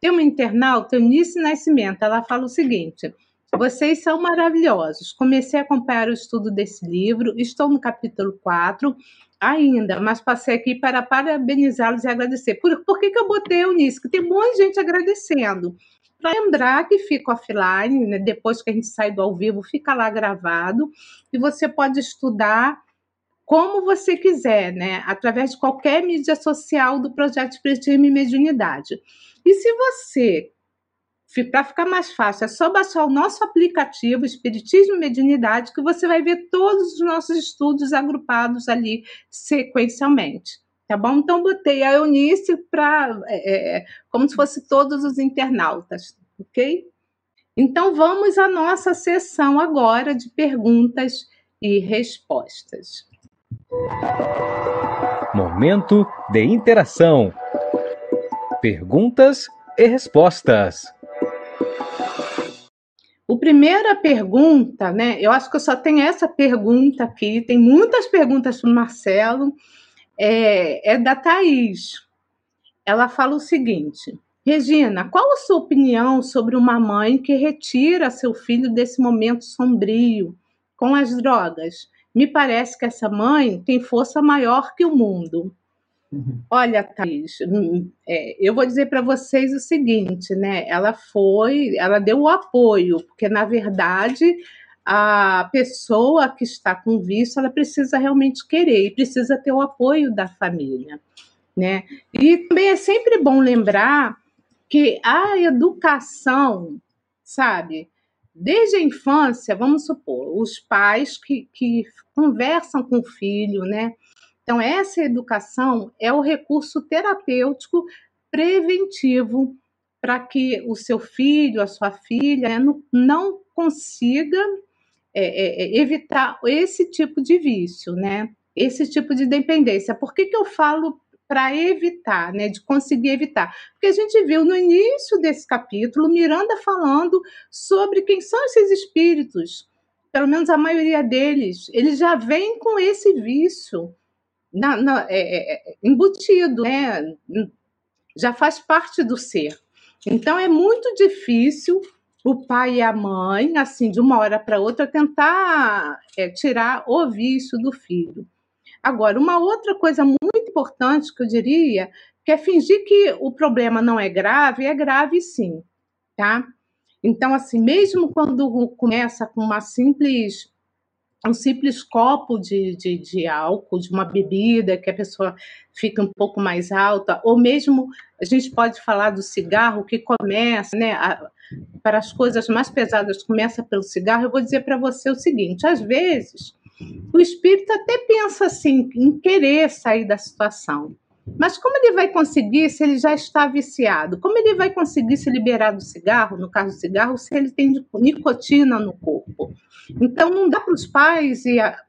tem uma internauta, Eunice Nascimento, ela fala o seguinte: Vocês são maravilhosos. Comecei a acompanhar o estudo desse livro, estou no capítulo 4 ainda, mas passei aqui para parabenizá-los e agradecer. Por, por que, que eu botei nisso? Que tem um monte de gente agradecendo. Para lembrar que fica offline, né? depois que a gente sai do ao vivo, fica lá gravado, e você pode estudar como você quiser, né? Através de qualquer mídia social do projeto Espiritismo e Mediunidade. E se você, para ficar mais fácil, é só baixar o nosso aplicativo Espiritismo e Mediunidade, que você vai ver todos os nossos estudos agrupados ali sequencialmente. Tá bom? Então, botei a Eunice para. É, é, como se fosse todos os internautas, ok? Então, vamos à nossa sessão agora de perguntas e respostas. Momento de interação. Perguntas e respostas. O primeira pergunta, né? Eu acho que eu só tenho essa pergunta aqui. Tem muitas perguntas para o Marcelo. É, é da Thaís. Ela fala o seguinte: Regina, qual a sua opinião sobre uma mãe que retira seu filho desse momento sombrio com as drogas? Me parece que essa mãe tem força maior que o mundo. Uhum. Olha, Thaís, hum, é, eu vou dizer para vocês o seguinte, né? Ela foi, ela deu o apoio, porque na verdade a pessoa que está com vício, ela precisa realmente querer e precisa ter o apoio da família, né? E também é sempre bom lembrar que a educação, sabe? Desde a infância, vamos supor, os pais que, que conversam com o filho, né? Então, essa educação é o recurso terapêutico preventivo para que o seu filho, a sua filha, né, não, não consiga é, é, é, evitar esse tipo de vício, né? Esse tipo de dependência. Por que, que eu falo para evitar, né, de conseguir evitar. Porque a gente viu no início desse capítulo Miranda falando sobre quem são esses espíritos. Pelo menos a maioria deles, eles já vêm com esse vício na, na, é, é, é embutido, né? já faz parte do ser. Então é muito difícil o pai e a mãe, assim, de uma hora para outra, tentar é, tirar o vício do filho. Agora, uma outra coisa muito importante que eu diria, que é fingir que o problema não é grave, é grave sim, tá? Então, assim, mesmo quando começa com uma simples um simples copo de, de, de, álcool, de uma bebida, que a pessoa fica um pouco mais alta, ou mesmo a gente pode falar do cigarro que começa, né? A, para as coisas mais pesadas começa pelo cigarro. Eu vou dizer para você o seguinte: às vezes o espírito até pensa assim em querer sair da situação. Mas como ele vai conseguir se ele já está viciado? Como ele vai conseguir se liberar do cigarro, no caso do cigarro, se ele tem nicotina no corpo? Então não dá para os pais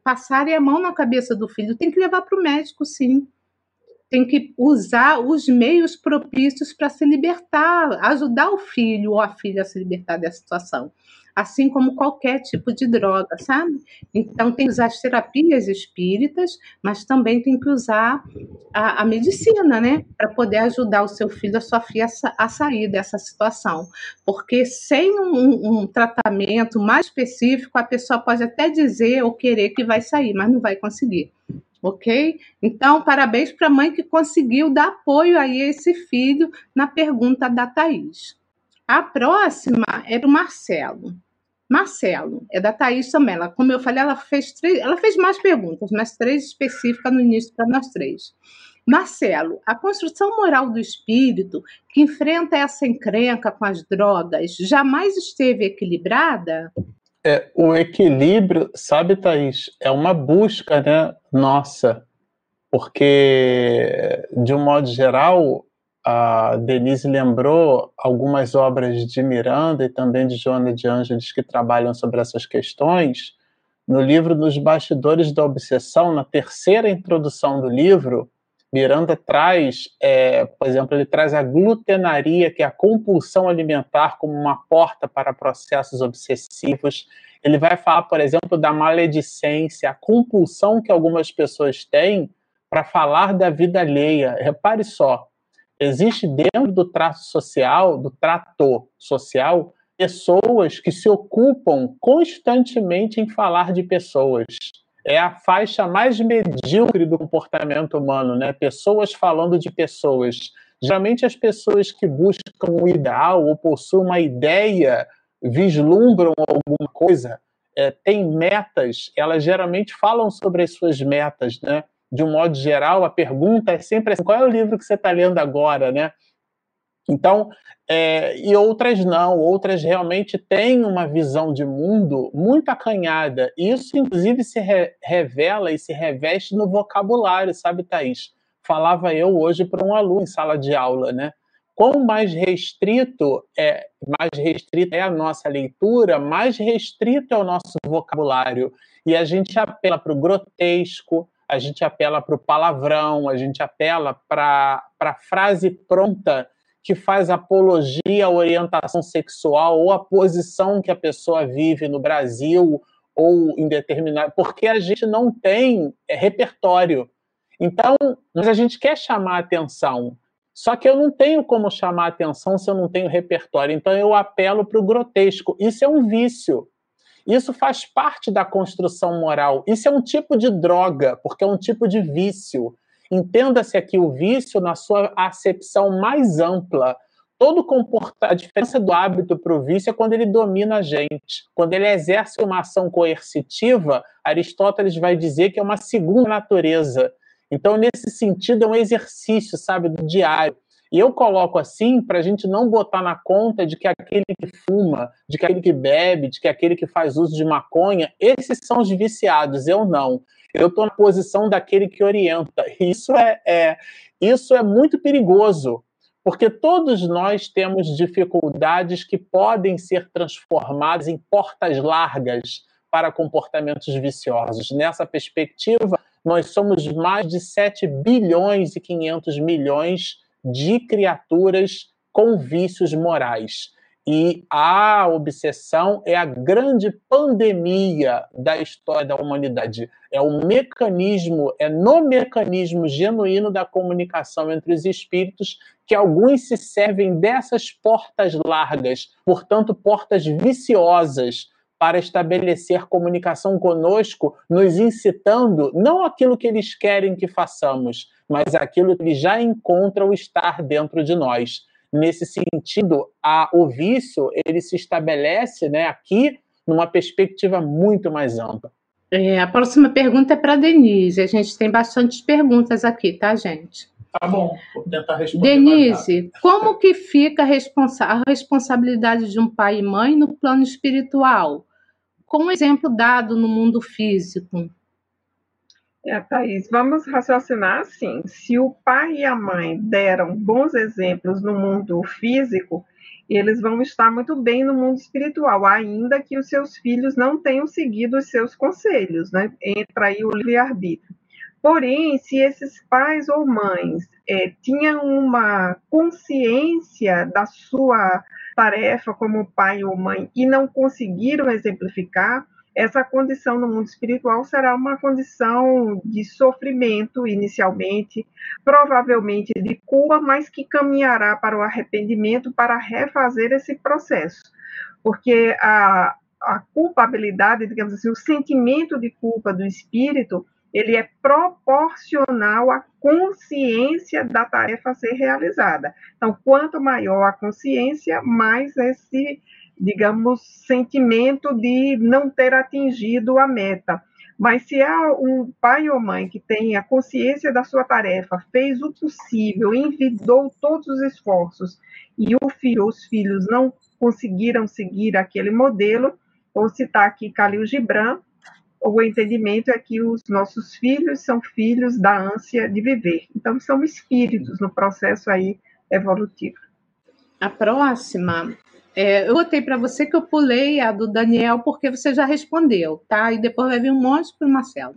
passarem a mão na cabeça do filho, tem que levar para o médico, sim. Tem que usar os meios propícios para se libertar, ajudar o filho ou a filha a se libertar dessa situação assim como qualquer tipo de droga, sabe? Então tem que usar as terapias espíritas, mas também tem que usar a, a medicina, né? Para poder ajudar o seu filho, a sua filha a, sair dessa situação. Porque sem um, um tratamento mais específico, a pessoa pode até dizer ou querer que vai sair, mas não vai conseguir ok? Então, parabéns para a mãe que conseguiu dar apoio aí a esse filho na pergunta da Thaís. A próxima é do Marcelo. Marcelo, é da Thaís também. Ela, como eu falei, ela fez, três, ela fez mais perguntas, mas três específicas no início para nós três. Marcelo, a construção moral do espírito que enfrenta essa encrenca com as drogas jamais esteve equilibrada? É, o equilíbrio, sabe, Thaís, é uma busca né, nossa, porque, de um modo geral, a Denise lembrou algumas obras de Miranda e também de Joana de Ângeles que trabalham sobre essas questões. No livro Nos Bastidores da Obsessão, na terceira introdução do livro, Miranda traz, é, por exemplo, ele traz a glutenaria, que é a compulsão alimentar, como uma porta para processos obsessivos. Ele vai falar, por exemplo, da maledicência, a compulsão que algumas pessoas têm para falar da vida alheia. Repare só, existe dentro do trato social, do trato social, pessoas que se ocupam constantemente em falar de pessoas. É a faixa mais medíocre do comportamento humano, né? Pessoas falando de pessoas. Geralmente as pessoas que buscam um ideal ou possuem uma ideia, vislumbram alguma coisa, é, têm metas, elas geralmente falam sobre as suas metas, né? De um modo geral, a pergunta é sempre assim: qual é o livro que você está lendo agora, né? Então, é, e outras não, outras realmente têm uma visão de mundo muito acanhada. Isso, inclusive, se re revela e se reveste no vocabulário, sabe, Thaís? Falava eu hoje para um aluno em sala de aula, né? Quanto mais restrito é, mais restrita é a nossa leitura, mais restrito é o nosso vocabulário. E a gente apela para o grotesco, a gente apela para o palavrão, a gente apela para a frase pronta que faz apologia à orientação sexual ou à posição que a pessoa vive no Brasil ou em determinado. Porque a gente não tem é, repertório. Então, mas a gente quer chamar atenção. Só que eu não tenho como chamar atenção se eu não tenho repertório. Então, eu apelo para o grotesco. Isso é um vício. Isso faz parte da construção moral. Isso é um tipo de droga, porque é um tipo de vício. Entenda-se aqui o vício na sua acepção mais ampla. Todo comporta... A diferença do hábito para o vício é quando ele domina a gente. Quando ele exerce uma ação coercitiva, Aristóteles vai dizer que é uma segunda natureza. Então, nesse sentido, é um exercício, sabe, do diário. E eu coloco assim para a gente não botar na conta de que aquele que fuma, de que aquele que bebe, de que aquele que faz uso de maconha, esses são os viciados, eu não eu estou na posição daquele que orienta. Isso é, é, isso é muito perigoso, porque todos nós temos dificuldades que podem ser transformadas em portas largas para comportamentos viciosos. Nessa perspectiva, nós somos mais de 7 bilhões e 500 milhões de criaturas com vícios morais. E a obsessão é a grande pandemia da história da humanidade. É o mecanismo, é no mecanismo genuíno da comunicação entre os espíritos que alguns se servem dessas portas largas, portanto, portas viciosas, para estabelecer comunicação conosco, nos incitando não aquilo que eles querem que façamos, mas aquilo que eles já encontram estar dentro de nós nesse sentido, a, o vício ele se estabelece né, aqui numa perspectiva muito mais ampla. É, a próxima pergunta é para Denise. A gente tem bastantes perguntas aqui, tá, gente? Tá bom, vou tentar responder. Denise, como que fica a, responsa a responsabilidade de um pai e mãe no plano espiritual? Com um exemplo dado no mundo físico. É, Thaís, vamos raciocinar assim: se o pai e a mãe deram bons exemplos no mundo físico, eles vão estar muito bem no mundo espiritual, ainda que os seus filhos não tenham seguido os seus conselhos, né? Entra aí o livre-arbítrio. Porém, se esses pais ou mães é, tinham uma consciência da sua tarefa como pai ou mãe e não conseguiram exemplificar, essa condição no mundo espiritual será uma condição de sofrimento inicialmente, provavelmente de culpa, mas que caminhará para o arrependimento para refazer esse processo. Porque a, a culpabilidade, digamos assim, o sentimento de culpa do espírito, ele é proporcional à consciência da tarefa a ser realizada. Então, quanto maior a consciência, mais esse digamos, sentimento de não ter atingido a meta. Mas se há um pai ou mãe que tem a consciência da sua tarefa, fez o possível, envidou todos os esforços e filho, os filhos não conseguiram seguir aquele modelo, vou citar aqui Khalil Gibran, o entendimento é que os nossos filhos são filhos da ânsia de viver. Então, são espíritos no processo aí evolutivo. A próxima é, eu botei para você que eu pulei a do Daniel porque você já respondeu, tá? E depois vai vir um monte para o Marcelo.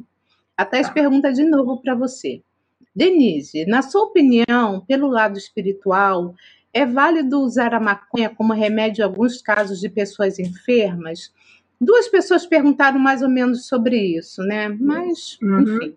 A Thais tá. pergunta de novo para você. Denise, na sua opinião, pelo lado espiritual, é válido usar a maconha como remédio em alguns casos de pessoas enfermas? Duas pessoas perguntaram mais ou menos sobre isso, né? Mas, uhum. enfim.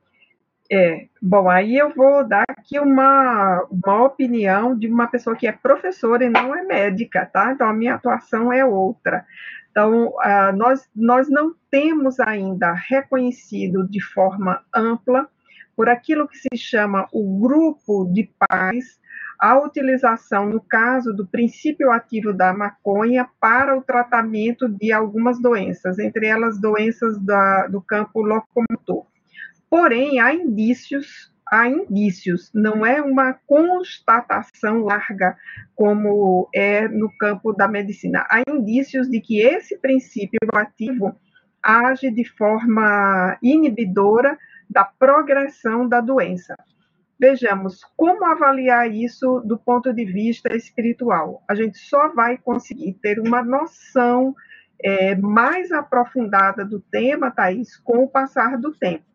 É, bom, aí eu vou dar aqui uma, uma opinião de uma pessoa que é professora e não é médica, tá? Então a minha atuação é outra. Então, uh, nós, nós não temos ainda reconhecido de forma ampla, por aquilo que se chama o grupo de pais, a utilização, no caso do princípio ativo da maconha, para o tratamento de algumas doenças, entre elas doenças da, do campo locomotor. Porém, há indícios, há indícios, não é uma constatação larga como é no campo da medicina. Há indícios de que esse princípio ativo age de forma inibidora da progressão da doença. Vejamos como avaliar isso do ponto de vista espiritual. A gente só vai conseguir ter uma noção é, mais aprofundada do tema, Thaís, com o passar do tempo.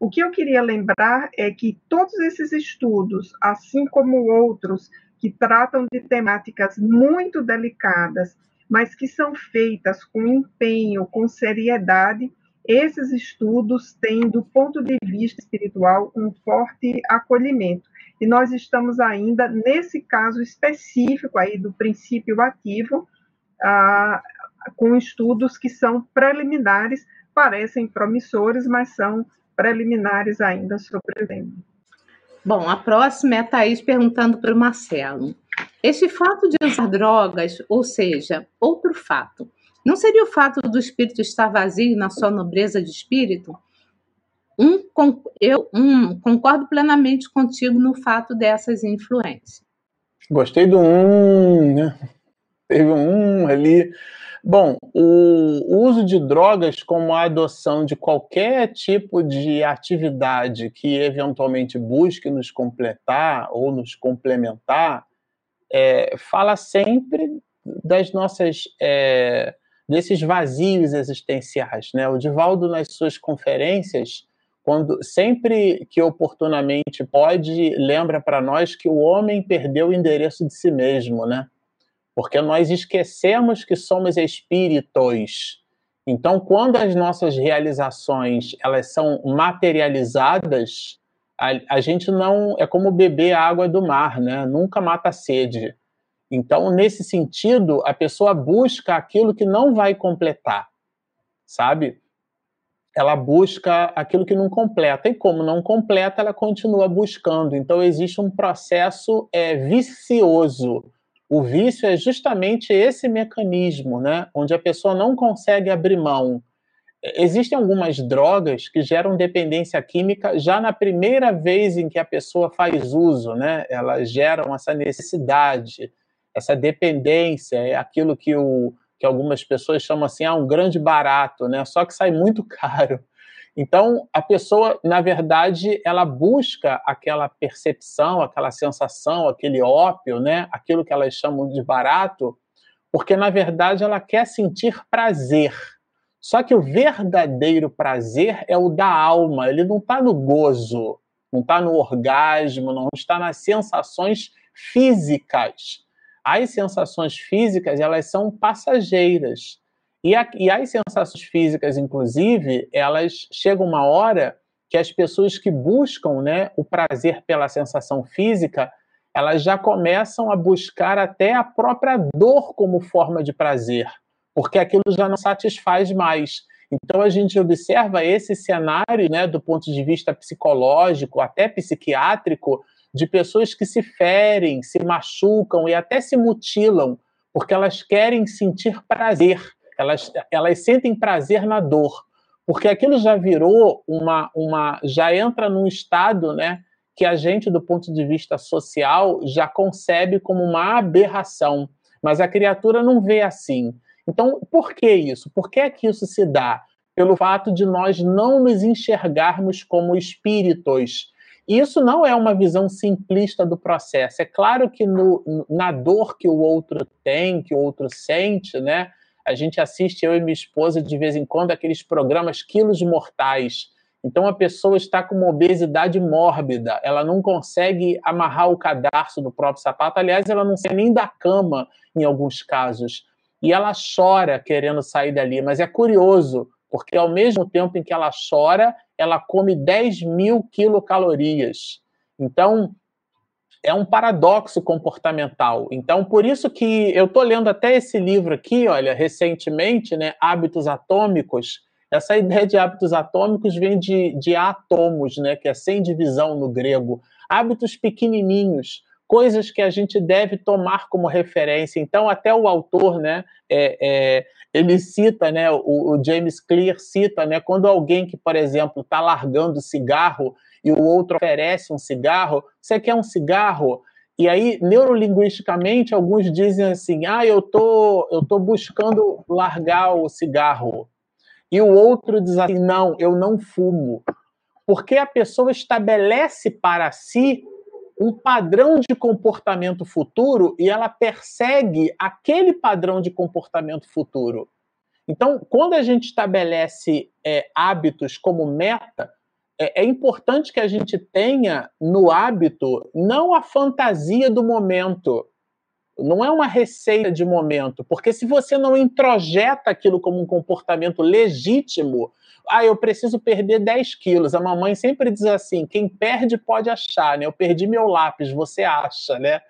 O que eu queria lembrar é que todos esses estudos, assim como outros que tratam de temáticas muito delicadas, mas que são feitas com empenho, com seriedade, esses estudos têm, do ponto de vista espiritual, um forte acolhimento. E nós estamos ainda, nesse caso específico aí do princípio ativo, ah, com estudos que são preliminares, parecem promissores, mas são preliminares ainda sobre. Bom, a próxima é a Thaís perguntando para o Marcelo. Este fato de usar drogas, ou seja, outro fato, não seria o fato do espírito estar vazio na sua nobreza de espírito? Um, eu um, concordo plenamente contigo no fato dessas influências. Gostei do um, né? Teve um ali Bom, o uso de drogas como a adoção de qualquer tipo de atividade que eventualmente busque nos completar ou nos complementar, é, fala sempre das nossas é, desses vazios existenciais, né? O Divaldo nas suas conferências, quando sempre que oportunamente pode, lembra para nós que o homem perdeu o endereço de si mesmo, né? porque nós esquecemos que somos espíritos. Então, quando as nossas realizações elas são materializadas, a, a gente não é como beber a água do mar, né? Nunca mata a sede. Então, nesse sentido, a pessoa busca aquilo que não vai completar, sabe? Ela busca aquilo que não completa, e como não completa, ela continua buscando. Então, existe um processo é, vicioso o vício é justamente esse mecanismo, né, onde a pessoa não consegue abrir mão. Existem algumas drogas que geram dependência química já na primeira vez em que a pessoa faz uso, né? Elas geram essa necessidade, essa dependência, é aquilo que, o, que algumas pessoas chamam assim, ah, um grande barato, né? Só que sai muito caro. Então, a pessoa, na verdade, ela busca aquela percepção, aquela sensação, aquele ópio, né? aquilo que elas chamam de barato, porque, na verdade, ela quer sentir prazer. Só que o verdadeiro prazer é o da alma, ele não está no gozo, não está no orgasmo, não está nas sensações físicas. As sensações físicas, elas são passageiras. E, a, e as sensações físicas, inclusive, elas chegam uma hora que as pessoas que buscam né, o prazer pela sensação física, elas já começam a buscar até a própria dor como forma de prazer, porque aquilo já não satisfaz mais. Então a gente observa esse cenário, né, do ponto de vista psicológico, até psiquiátrico, de pessoas que se ferem, se machucam e até se mutilam, porque elas querem sentir prazer elas, elas sentem prazer na dor, porque aquilo já virou uma, uma, já entra num estado, né, que a gente, do ponto de vista social, já concebe como uma aberração, mas a criatura não vê assim. Então, por que isso? Por que é que isso se dá? Pelo fato de nós não nos enxergarmos como espíritos. Isso não é uma visão simplista do processo. É claro que no, na dor que o outro tem, que o outro sente, né? A gente assiste, eu e minha esposa, de vez em quando, aqueles programas Quilos Mortais. Então a pessoa está com uma obesidade mórbida, ela não consegue amarrar o cadarço do próprio sapato, aliás, ela não sai nem da cama em alguns casos. E ela chora querendo sair dali, mas é curioso, porque ao mesmo tempo em que ela chora, ela come 10 mil quilocalorias. Então, é um paradoxo comportamental. Então, por isso que eu estou lendo até esse livro aqui, olha, recentemente, né, Hábitos Atômicos. Essa ideia de hábitos atômicos vem de, de átomos, né, que é sem divisão no grego. Hábitos pequenininhos, coisas que a gente deve tomar como referência. Então, até o autor, né, é, é, ele cita, né, o, o, James Clear cita, né, quando alguém que, por exemplo, está largando cigarro e o outro oferece um cigarro, você quer um cigarro? E aí, neurolinguisticamente, alguns dizem assim: ah, eu tô, eu tô buscando largar o cigarro. E o outro diz assim: não, eu não fumo. Porque a pessoa estabelece para si um padrão de comportamento futuro e ela persegue aquele padrão de comportamento futuro. Então, quando a gente estabelece é, hábitos como meta, é, é importante que a gente tenha no hábito não a fantasia do momento, não é uma receita de momento, porque se você não introjeta aquilo como um comportamento legítimo, ah, eu preciso perder 10 quilos. A mamãe sempre diz assim: quem perde pode achar, né? Eu perdi meu lápis, você acha, né?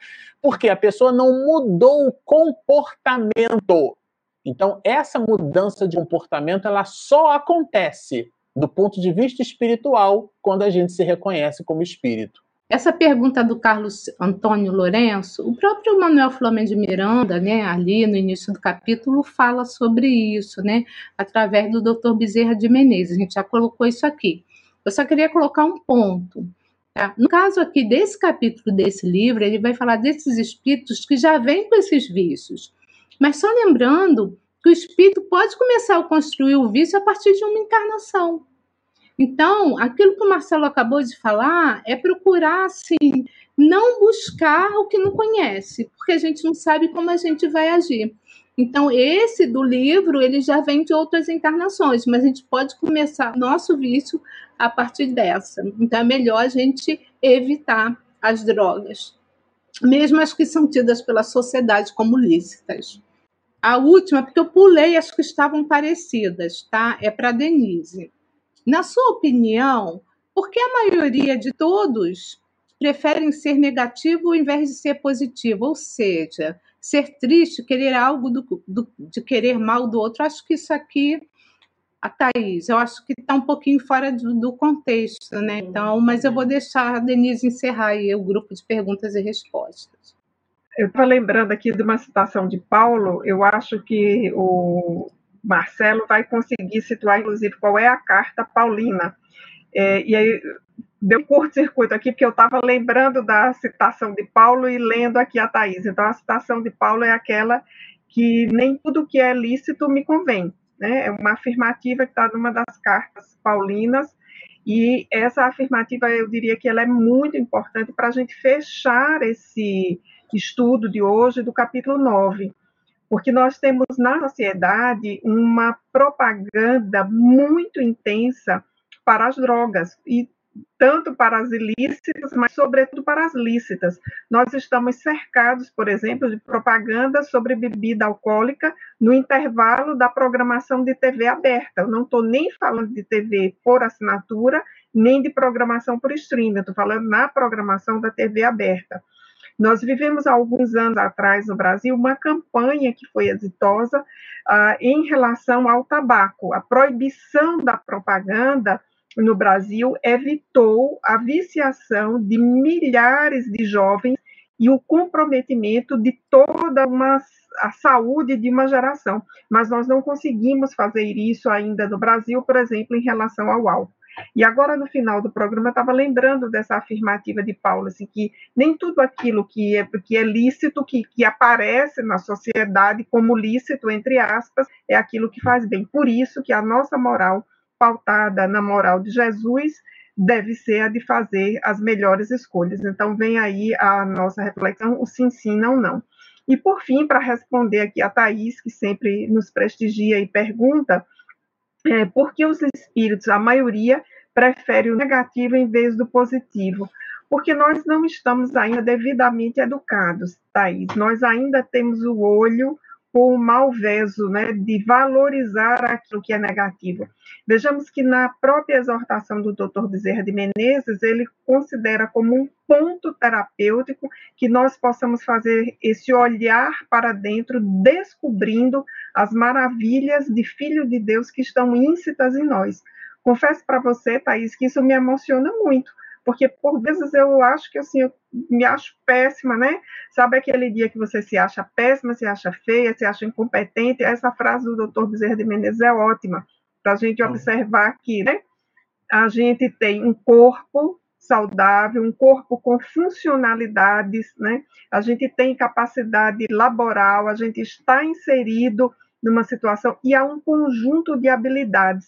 Porque a pessoa não mudou o comportamento. Então, essa mudança de comportamento ela só acontece do ponto de vista espiritual, quando a gente se reconhece como espírito. Essa pergunta do Carlos Antônio Lourenço, o próprio Manuel Flamengo de Miranda, né, ali no início do capítulo, fala sobre isso, né, através do Dr. Bezerra de Menezes. A gente já colocou isso aqui. Eu só queria colocar um ponto. Tá? No caso aqui desse capítulo desse livro, ele vai falar desses espíritos que já vêm com esses vícios. Mas só lembrando que o espírito pode começar a construir o vício a partir de uma encarnação. Então, aquilo que o Marcelo acabou de falar é procurar, assim, não buscar o que não conhece, porque a gente não sabe como a gente vai agir. Então, esse do livro, ele já vem de outras encarnações, mas a gente pode começar nosso vício a partir dessa. Então, é melhor a gente evitar as drogas, mesmo as que são tidas pela sociedade como lícitas. A última, porque eu pulei as que estavam parecidas, tá? É para Denise. Na sua opinião, por que a maioria de todos preferem ser negativo ao invés de ser positivo? Ou seja, ser triste, querer algo do, do, de querer mal do outro. Acho que isso aqui, a Thaís, eu acho que está um pouquinho fora do, do, contexto, né? Então, mas eu vou deixar a Denise encerrar aí o grupo de perguntas e respostas. Eu estou lembrando aqui de uma citação de Paulo, eu acho que o Marcelo vai conseguir situar, inclusive, qual é a carta paulina. É, e aí deu um curto-circuito aqui, porque eu estava lembrando da citação de Paulo e lendo aqui a Thaís. Então, a citação de Paulo é aquela que nem tudo que é lícito me convém. Né? É uma afirmativa que está numa das cartas paulinas, e essa afirmativa, eu diria que ela é muito importante para a gente fechar esse estudo de hoje do capítulo 9, porque nós temos na sociedade uma propaganda muito intensa para as drogas e tanto para as ilícitas, mas sobretudo para as lícitas. Nós estamos cercados, por exemplo, de propaganda sobre bebida alcoólica no intervalo da programação de TV aberta. Eu não estou nem falando de TV por assinatura, nem de programação por streaming, estou falando na programação da TV aberta. Nós vivemos há alguns anos atrás no Brasil uma campanha que foi exitosa uh, em relação ao tabaco. A proibição da propaganda no Brasil evitou a viciação de milhares de jovens e o comprometimento de toda uma a saúde de uma geração. Mas nós não conseguimos fazer isso ainda no Brasil, por exemplo, em relação ao álcool. E agora, no final do programa, eu estava lembrando dessa afirmativa de Paulo, assim, que nem tudo aquilo que é, que é lícito, que, que aparece na sociedade como lícito, entre aspas, é aquilo que faz bem. Por isso que a nossa moral, pautada na moral de Jesus, deve ser a de fazer as melhores escolhas. Então, vem aí a nossa reflexão, o sim, sim, não, não. E, por fim, para responder aqui a Thaís, que sempre nos prestigia e pergunta, é, porque os espíritos, a maioria, prefere o negativo em vez do positivo? Porque nós não estamos ainda devidamente educados, Thaís. Nós ainda temos o olho por um malveso, né, de valorizar aquilo que é negativo. Vejamos que na própria exortação do Dr. Bezerra de Menezes, ele considera como um ponto terapêutico que nós possamos fazer esse olhar para dentro, descobrindo as maravilhas de Filho de Deus que estão íncitas em nós. Confesso para você, Thaís, que isso me emociona muito, porque por vezes eu acho que assim, eu me acho péssima, né? Sabe aquele dia que você se acha péssima, se acha feia, se acha incompetente? Essa frase do Dr. Bezerra de Menezes é ótima para a gente observar aqui, né? A gente tem um corpo saudável, um corpo com funcionalidades, né? A gente tem capacidade laboral, a gente está inserido numa situação e há um conjunto de habilidades.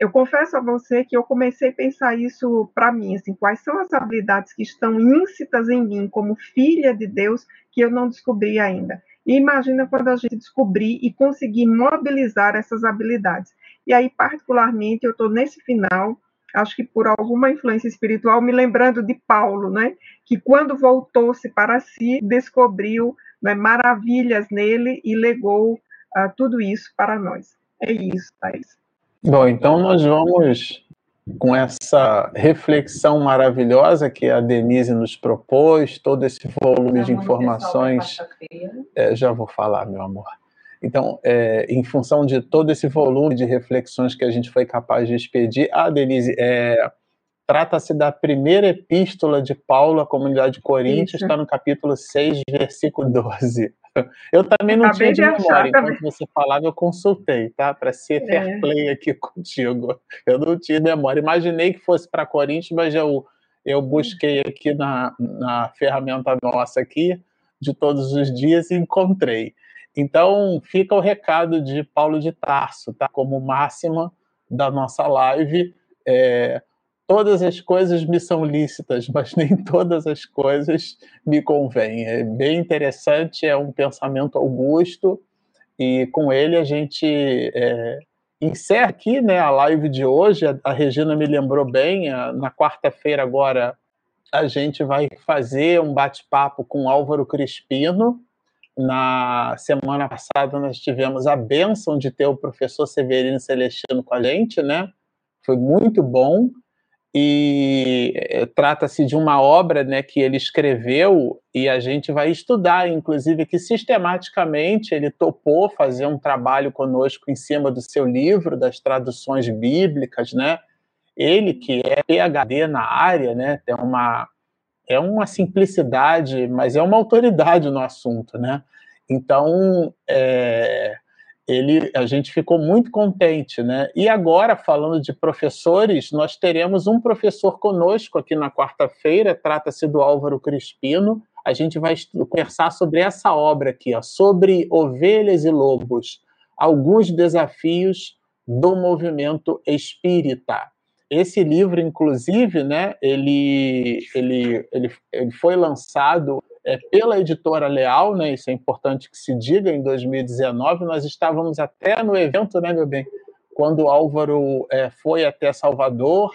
Eu confesso a você que eu comecei a pensar isso para mim, assim, quais são as habilidades que estão íncitas em mim como filha de Deus que eu não descobri ainda. E imagina quando a gente descobrir e conseguir mobilizar essas habilidades. E aí, particularmente, eu estou nesse final, acho que por alguma influência espiritual, me lembrando de Paulo, né? Que quando voltou-se para si, descobriu né, maravilhas nele e legou uh, tudo isso para nós. É isso, Thais. Bom, então nós vamos com essa reflexão maravilhosa que a Denise nos propôs, todo esse volume de informações. É, já vou falar, meu amor. Então, é, em função de todo esse volume de reflexões que a gente foi capaz de expedir, ah, Denise, é, trata-se da primeira epístola de Paulo à comunidade de Coríntios, está no capítulo 6, versículo 12. Eu também não Acabei tinha de, memória, enquanto você falava, eu consultei, tá? Para ser é. fair play aqui contigo. Eu não tinha memória. Imaginei que fosse para Coríntios, mas eu, eu busquei aqui na, na ferramenta nossa aqui, de todos os dias, e encontrei. Então, fica o recado de Paulo de Tarso, tá? Como máxima da nossa live. É, todas as coisas me são lícitas, mas nem todas as coisas me convêm. É bem interessante, é um pensamento augusto, e com ele a gente é, encerra aqui né, a live de hoje. A, Regina me lembrou bem, a, na quarta-feira agora a gente vai fazer um bate-papo com Álvaro Crispino, na semana passada nós tivemos a benção de ter o professor Severino Celestino com a gente, né? Foi muito bom e eh, trata-se de uma obra né, que ele escreveu e a gente vai estudar, inclusive que sistematicamente ele topou fazer um trabalho conosco em cima do seu livro, das traduções bíblicas, né? Ele que é PhD na área, né, tem uma é uma simplicidade, mas é uma autoridade no assunto, né? Então, é, ele, a gente ficou muito contente, né? E agora, falando de professores, nós teremos um professor conosco aqui na quarta-feira, trata-se do Álvaro Crispino. A gente vai conversar sobre essa obra aqui, ó, sobre ovelhas e lobos, alguns desafios do movimento espírita. Esse livro, inclusive, né, ele, ele, ele, ele foi lançado é, pela editora Leal, né, isso é importante que se diga, em 2019, nós estávamos até no evento, né, meu bem, quando o Álvaro é, foi até Salvador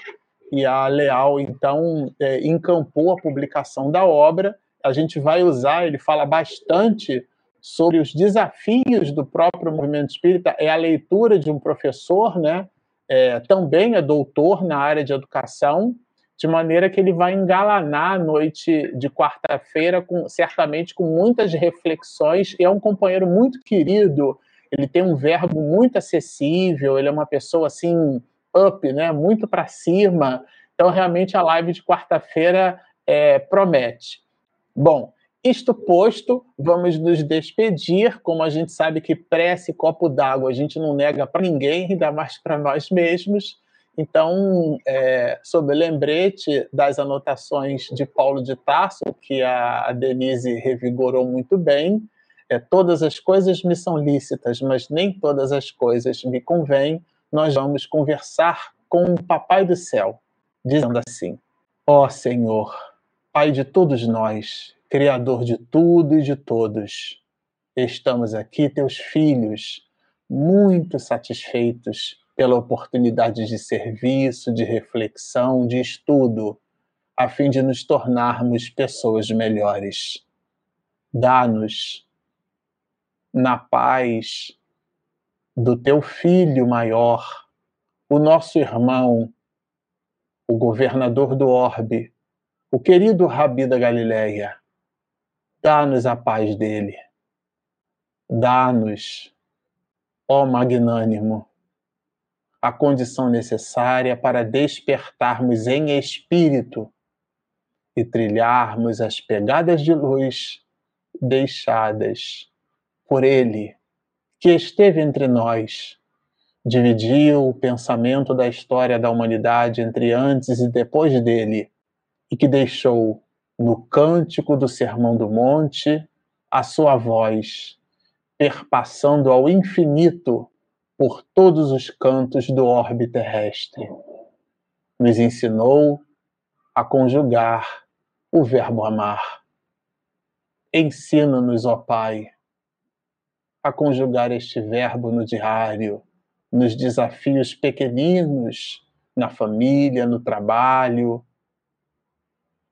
e a Leal, então, é, encampou a publicação da obra. A gente vai usar, ele fala bastante sobre os desafios do próprio movimento espírita, é a leitura de um professor, né, é, também é doutor na área de educação, de maneira que ele vai engalanar a noite de quarta-feira, com, certamente com muitas reflexões, e é um companheiro muito querido, ele tem um verbo muito acessível, ele é uma pessoa assim, up, né, muito para cima, então realmente a live de quarta-feira é, promete. Bom, isto posto, vamos nos despedir. Como a gente sabe que prece copo d'água a gente não nega para ninguém, ainda mais para nós mesmos. Então, é, sob o lembrete das anotações de Paulo de Tarso, que a Denise revigorou muito bem, é, todas as coisas me são lícitas, mas nem todas as coisas me convêm. Nós vamos conversar com o Papai do Céu, dizendo assim: Ó oh, Senhor, Pai de todos nós, Criador de tudo e de todos. Estamos aqui, teus filhos, muito satisfeitos pela oportunidade de serviço, de reflexão, de estudo, a fim de nos tornarmos pessoas melhores. Dá-nos, na paz do teu filho maior, o nosso irmão, o governador do orbe, o querido Rabi da Galileia. Dá-nos a paz dele. Dá-nos, ó magnânimo, a condição necessária para despertarmos em espírito e trilharmos as pegadas de luz deixadas por ele que esteve entre nós, dividiu o pensamento da história da humanidade entre antes e depois dele, e que deixou no cântico do Sermão do Monte a sua voz, perpassando ao infinito por todos os cantos do orbe terrestre. Nos ensinou a conjugar o verbo amar. Ensina-nos, ó Pai, a conjugar este verbo no diário, nos desafios pequeninos, na família, no trabalho.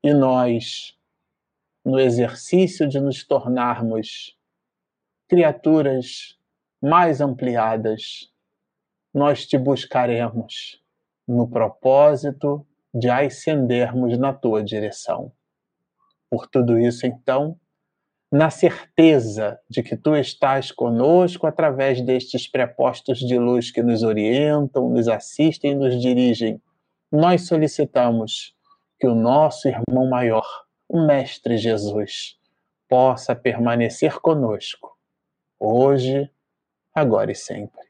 E nós, no exercício de nos tornarmos criaturas mais ampliadas, nós te buscaremos no propósito de ascendermos na tua direção. Por tudo isso, então, na certeza de que tu estás conosco através destes prepostos de luz que nos orientam, nos assistem e nos dirigem, nós solicitamos que o nosso irmão maior, o Mestre Jesus, possa permanecer conosco, hoje, agora e sempre.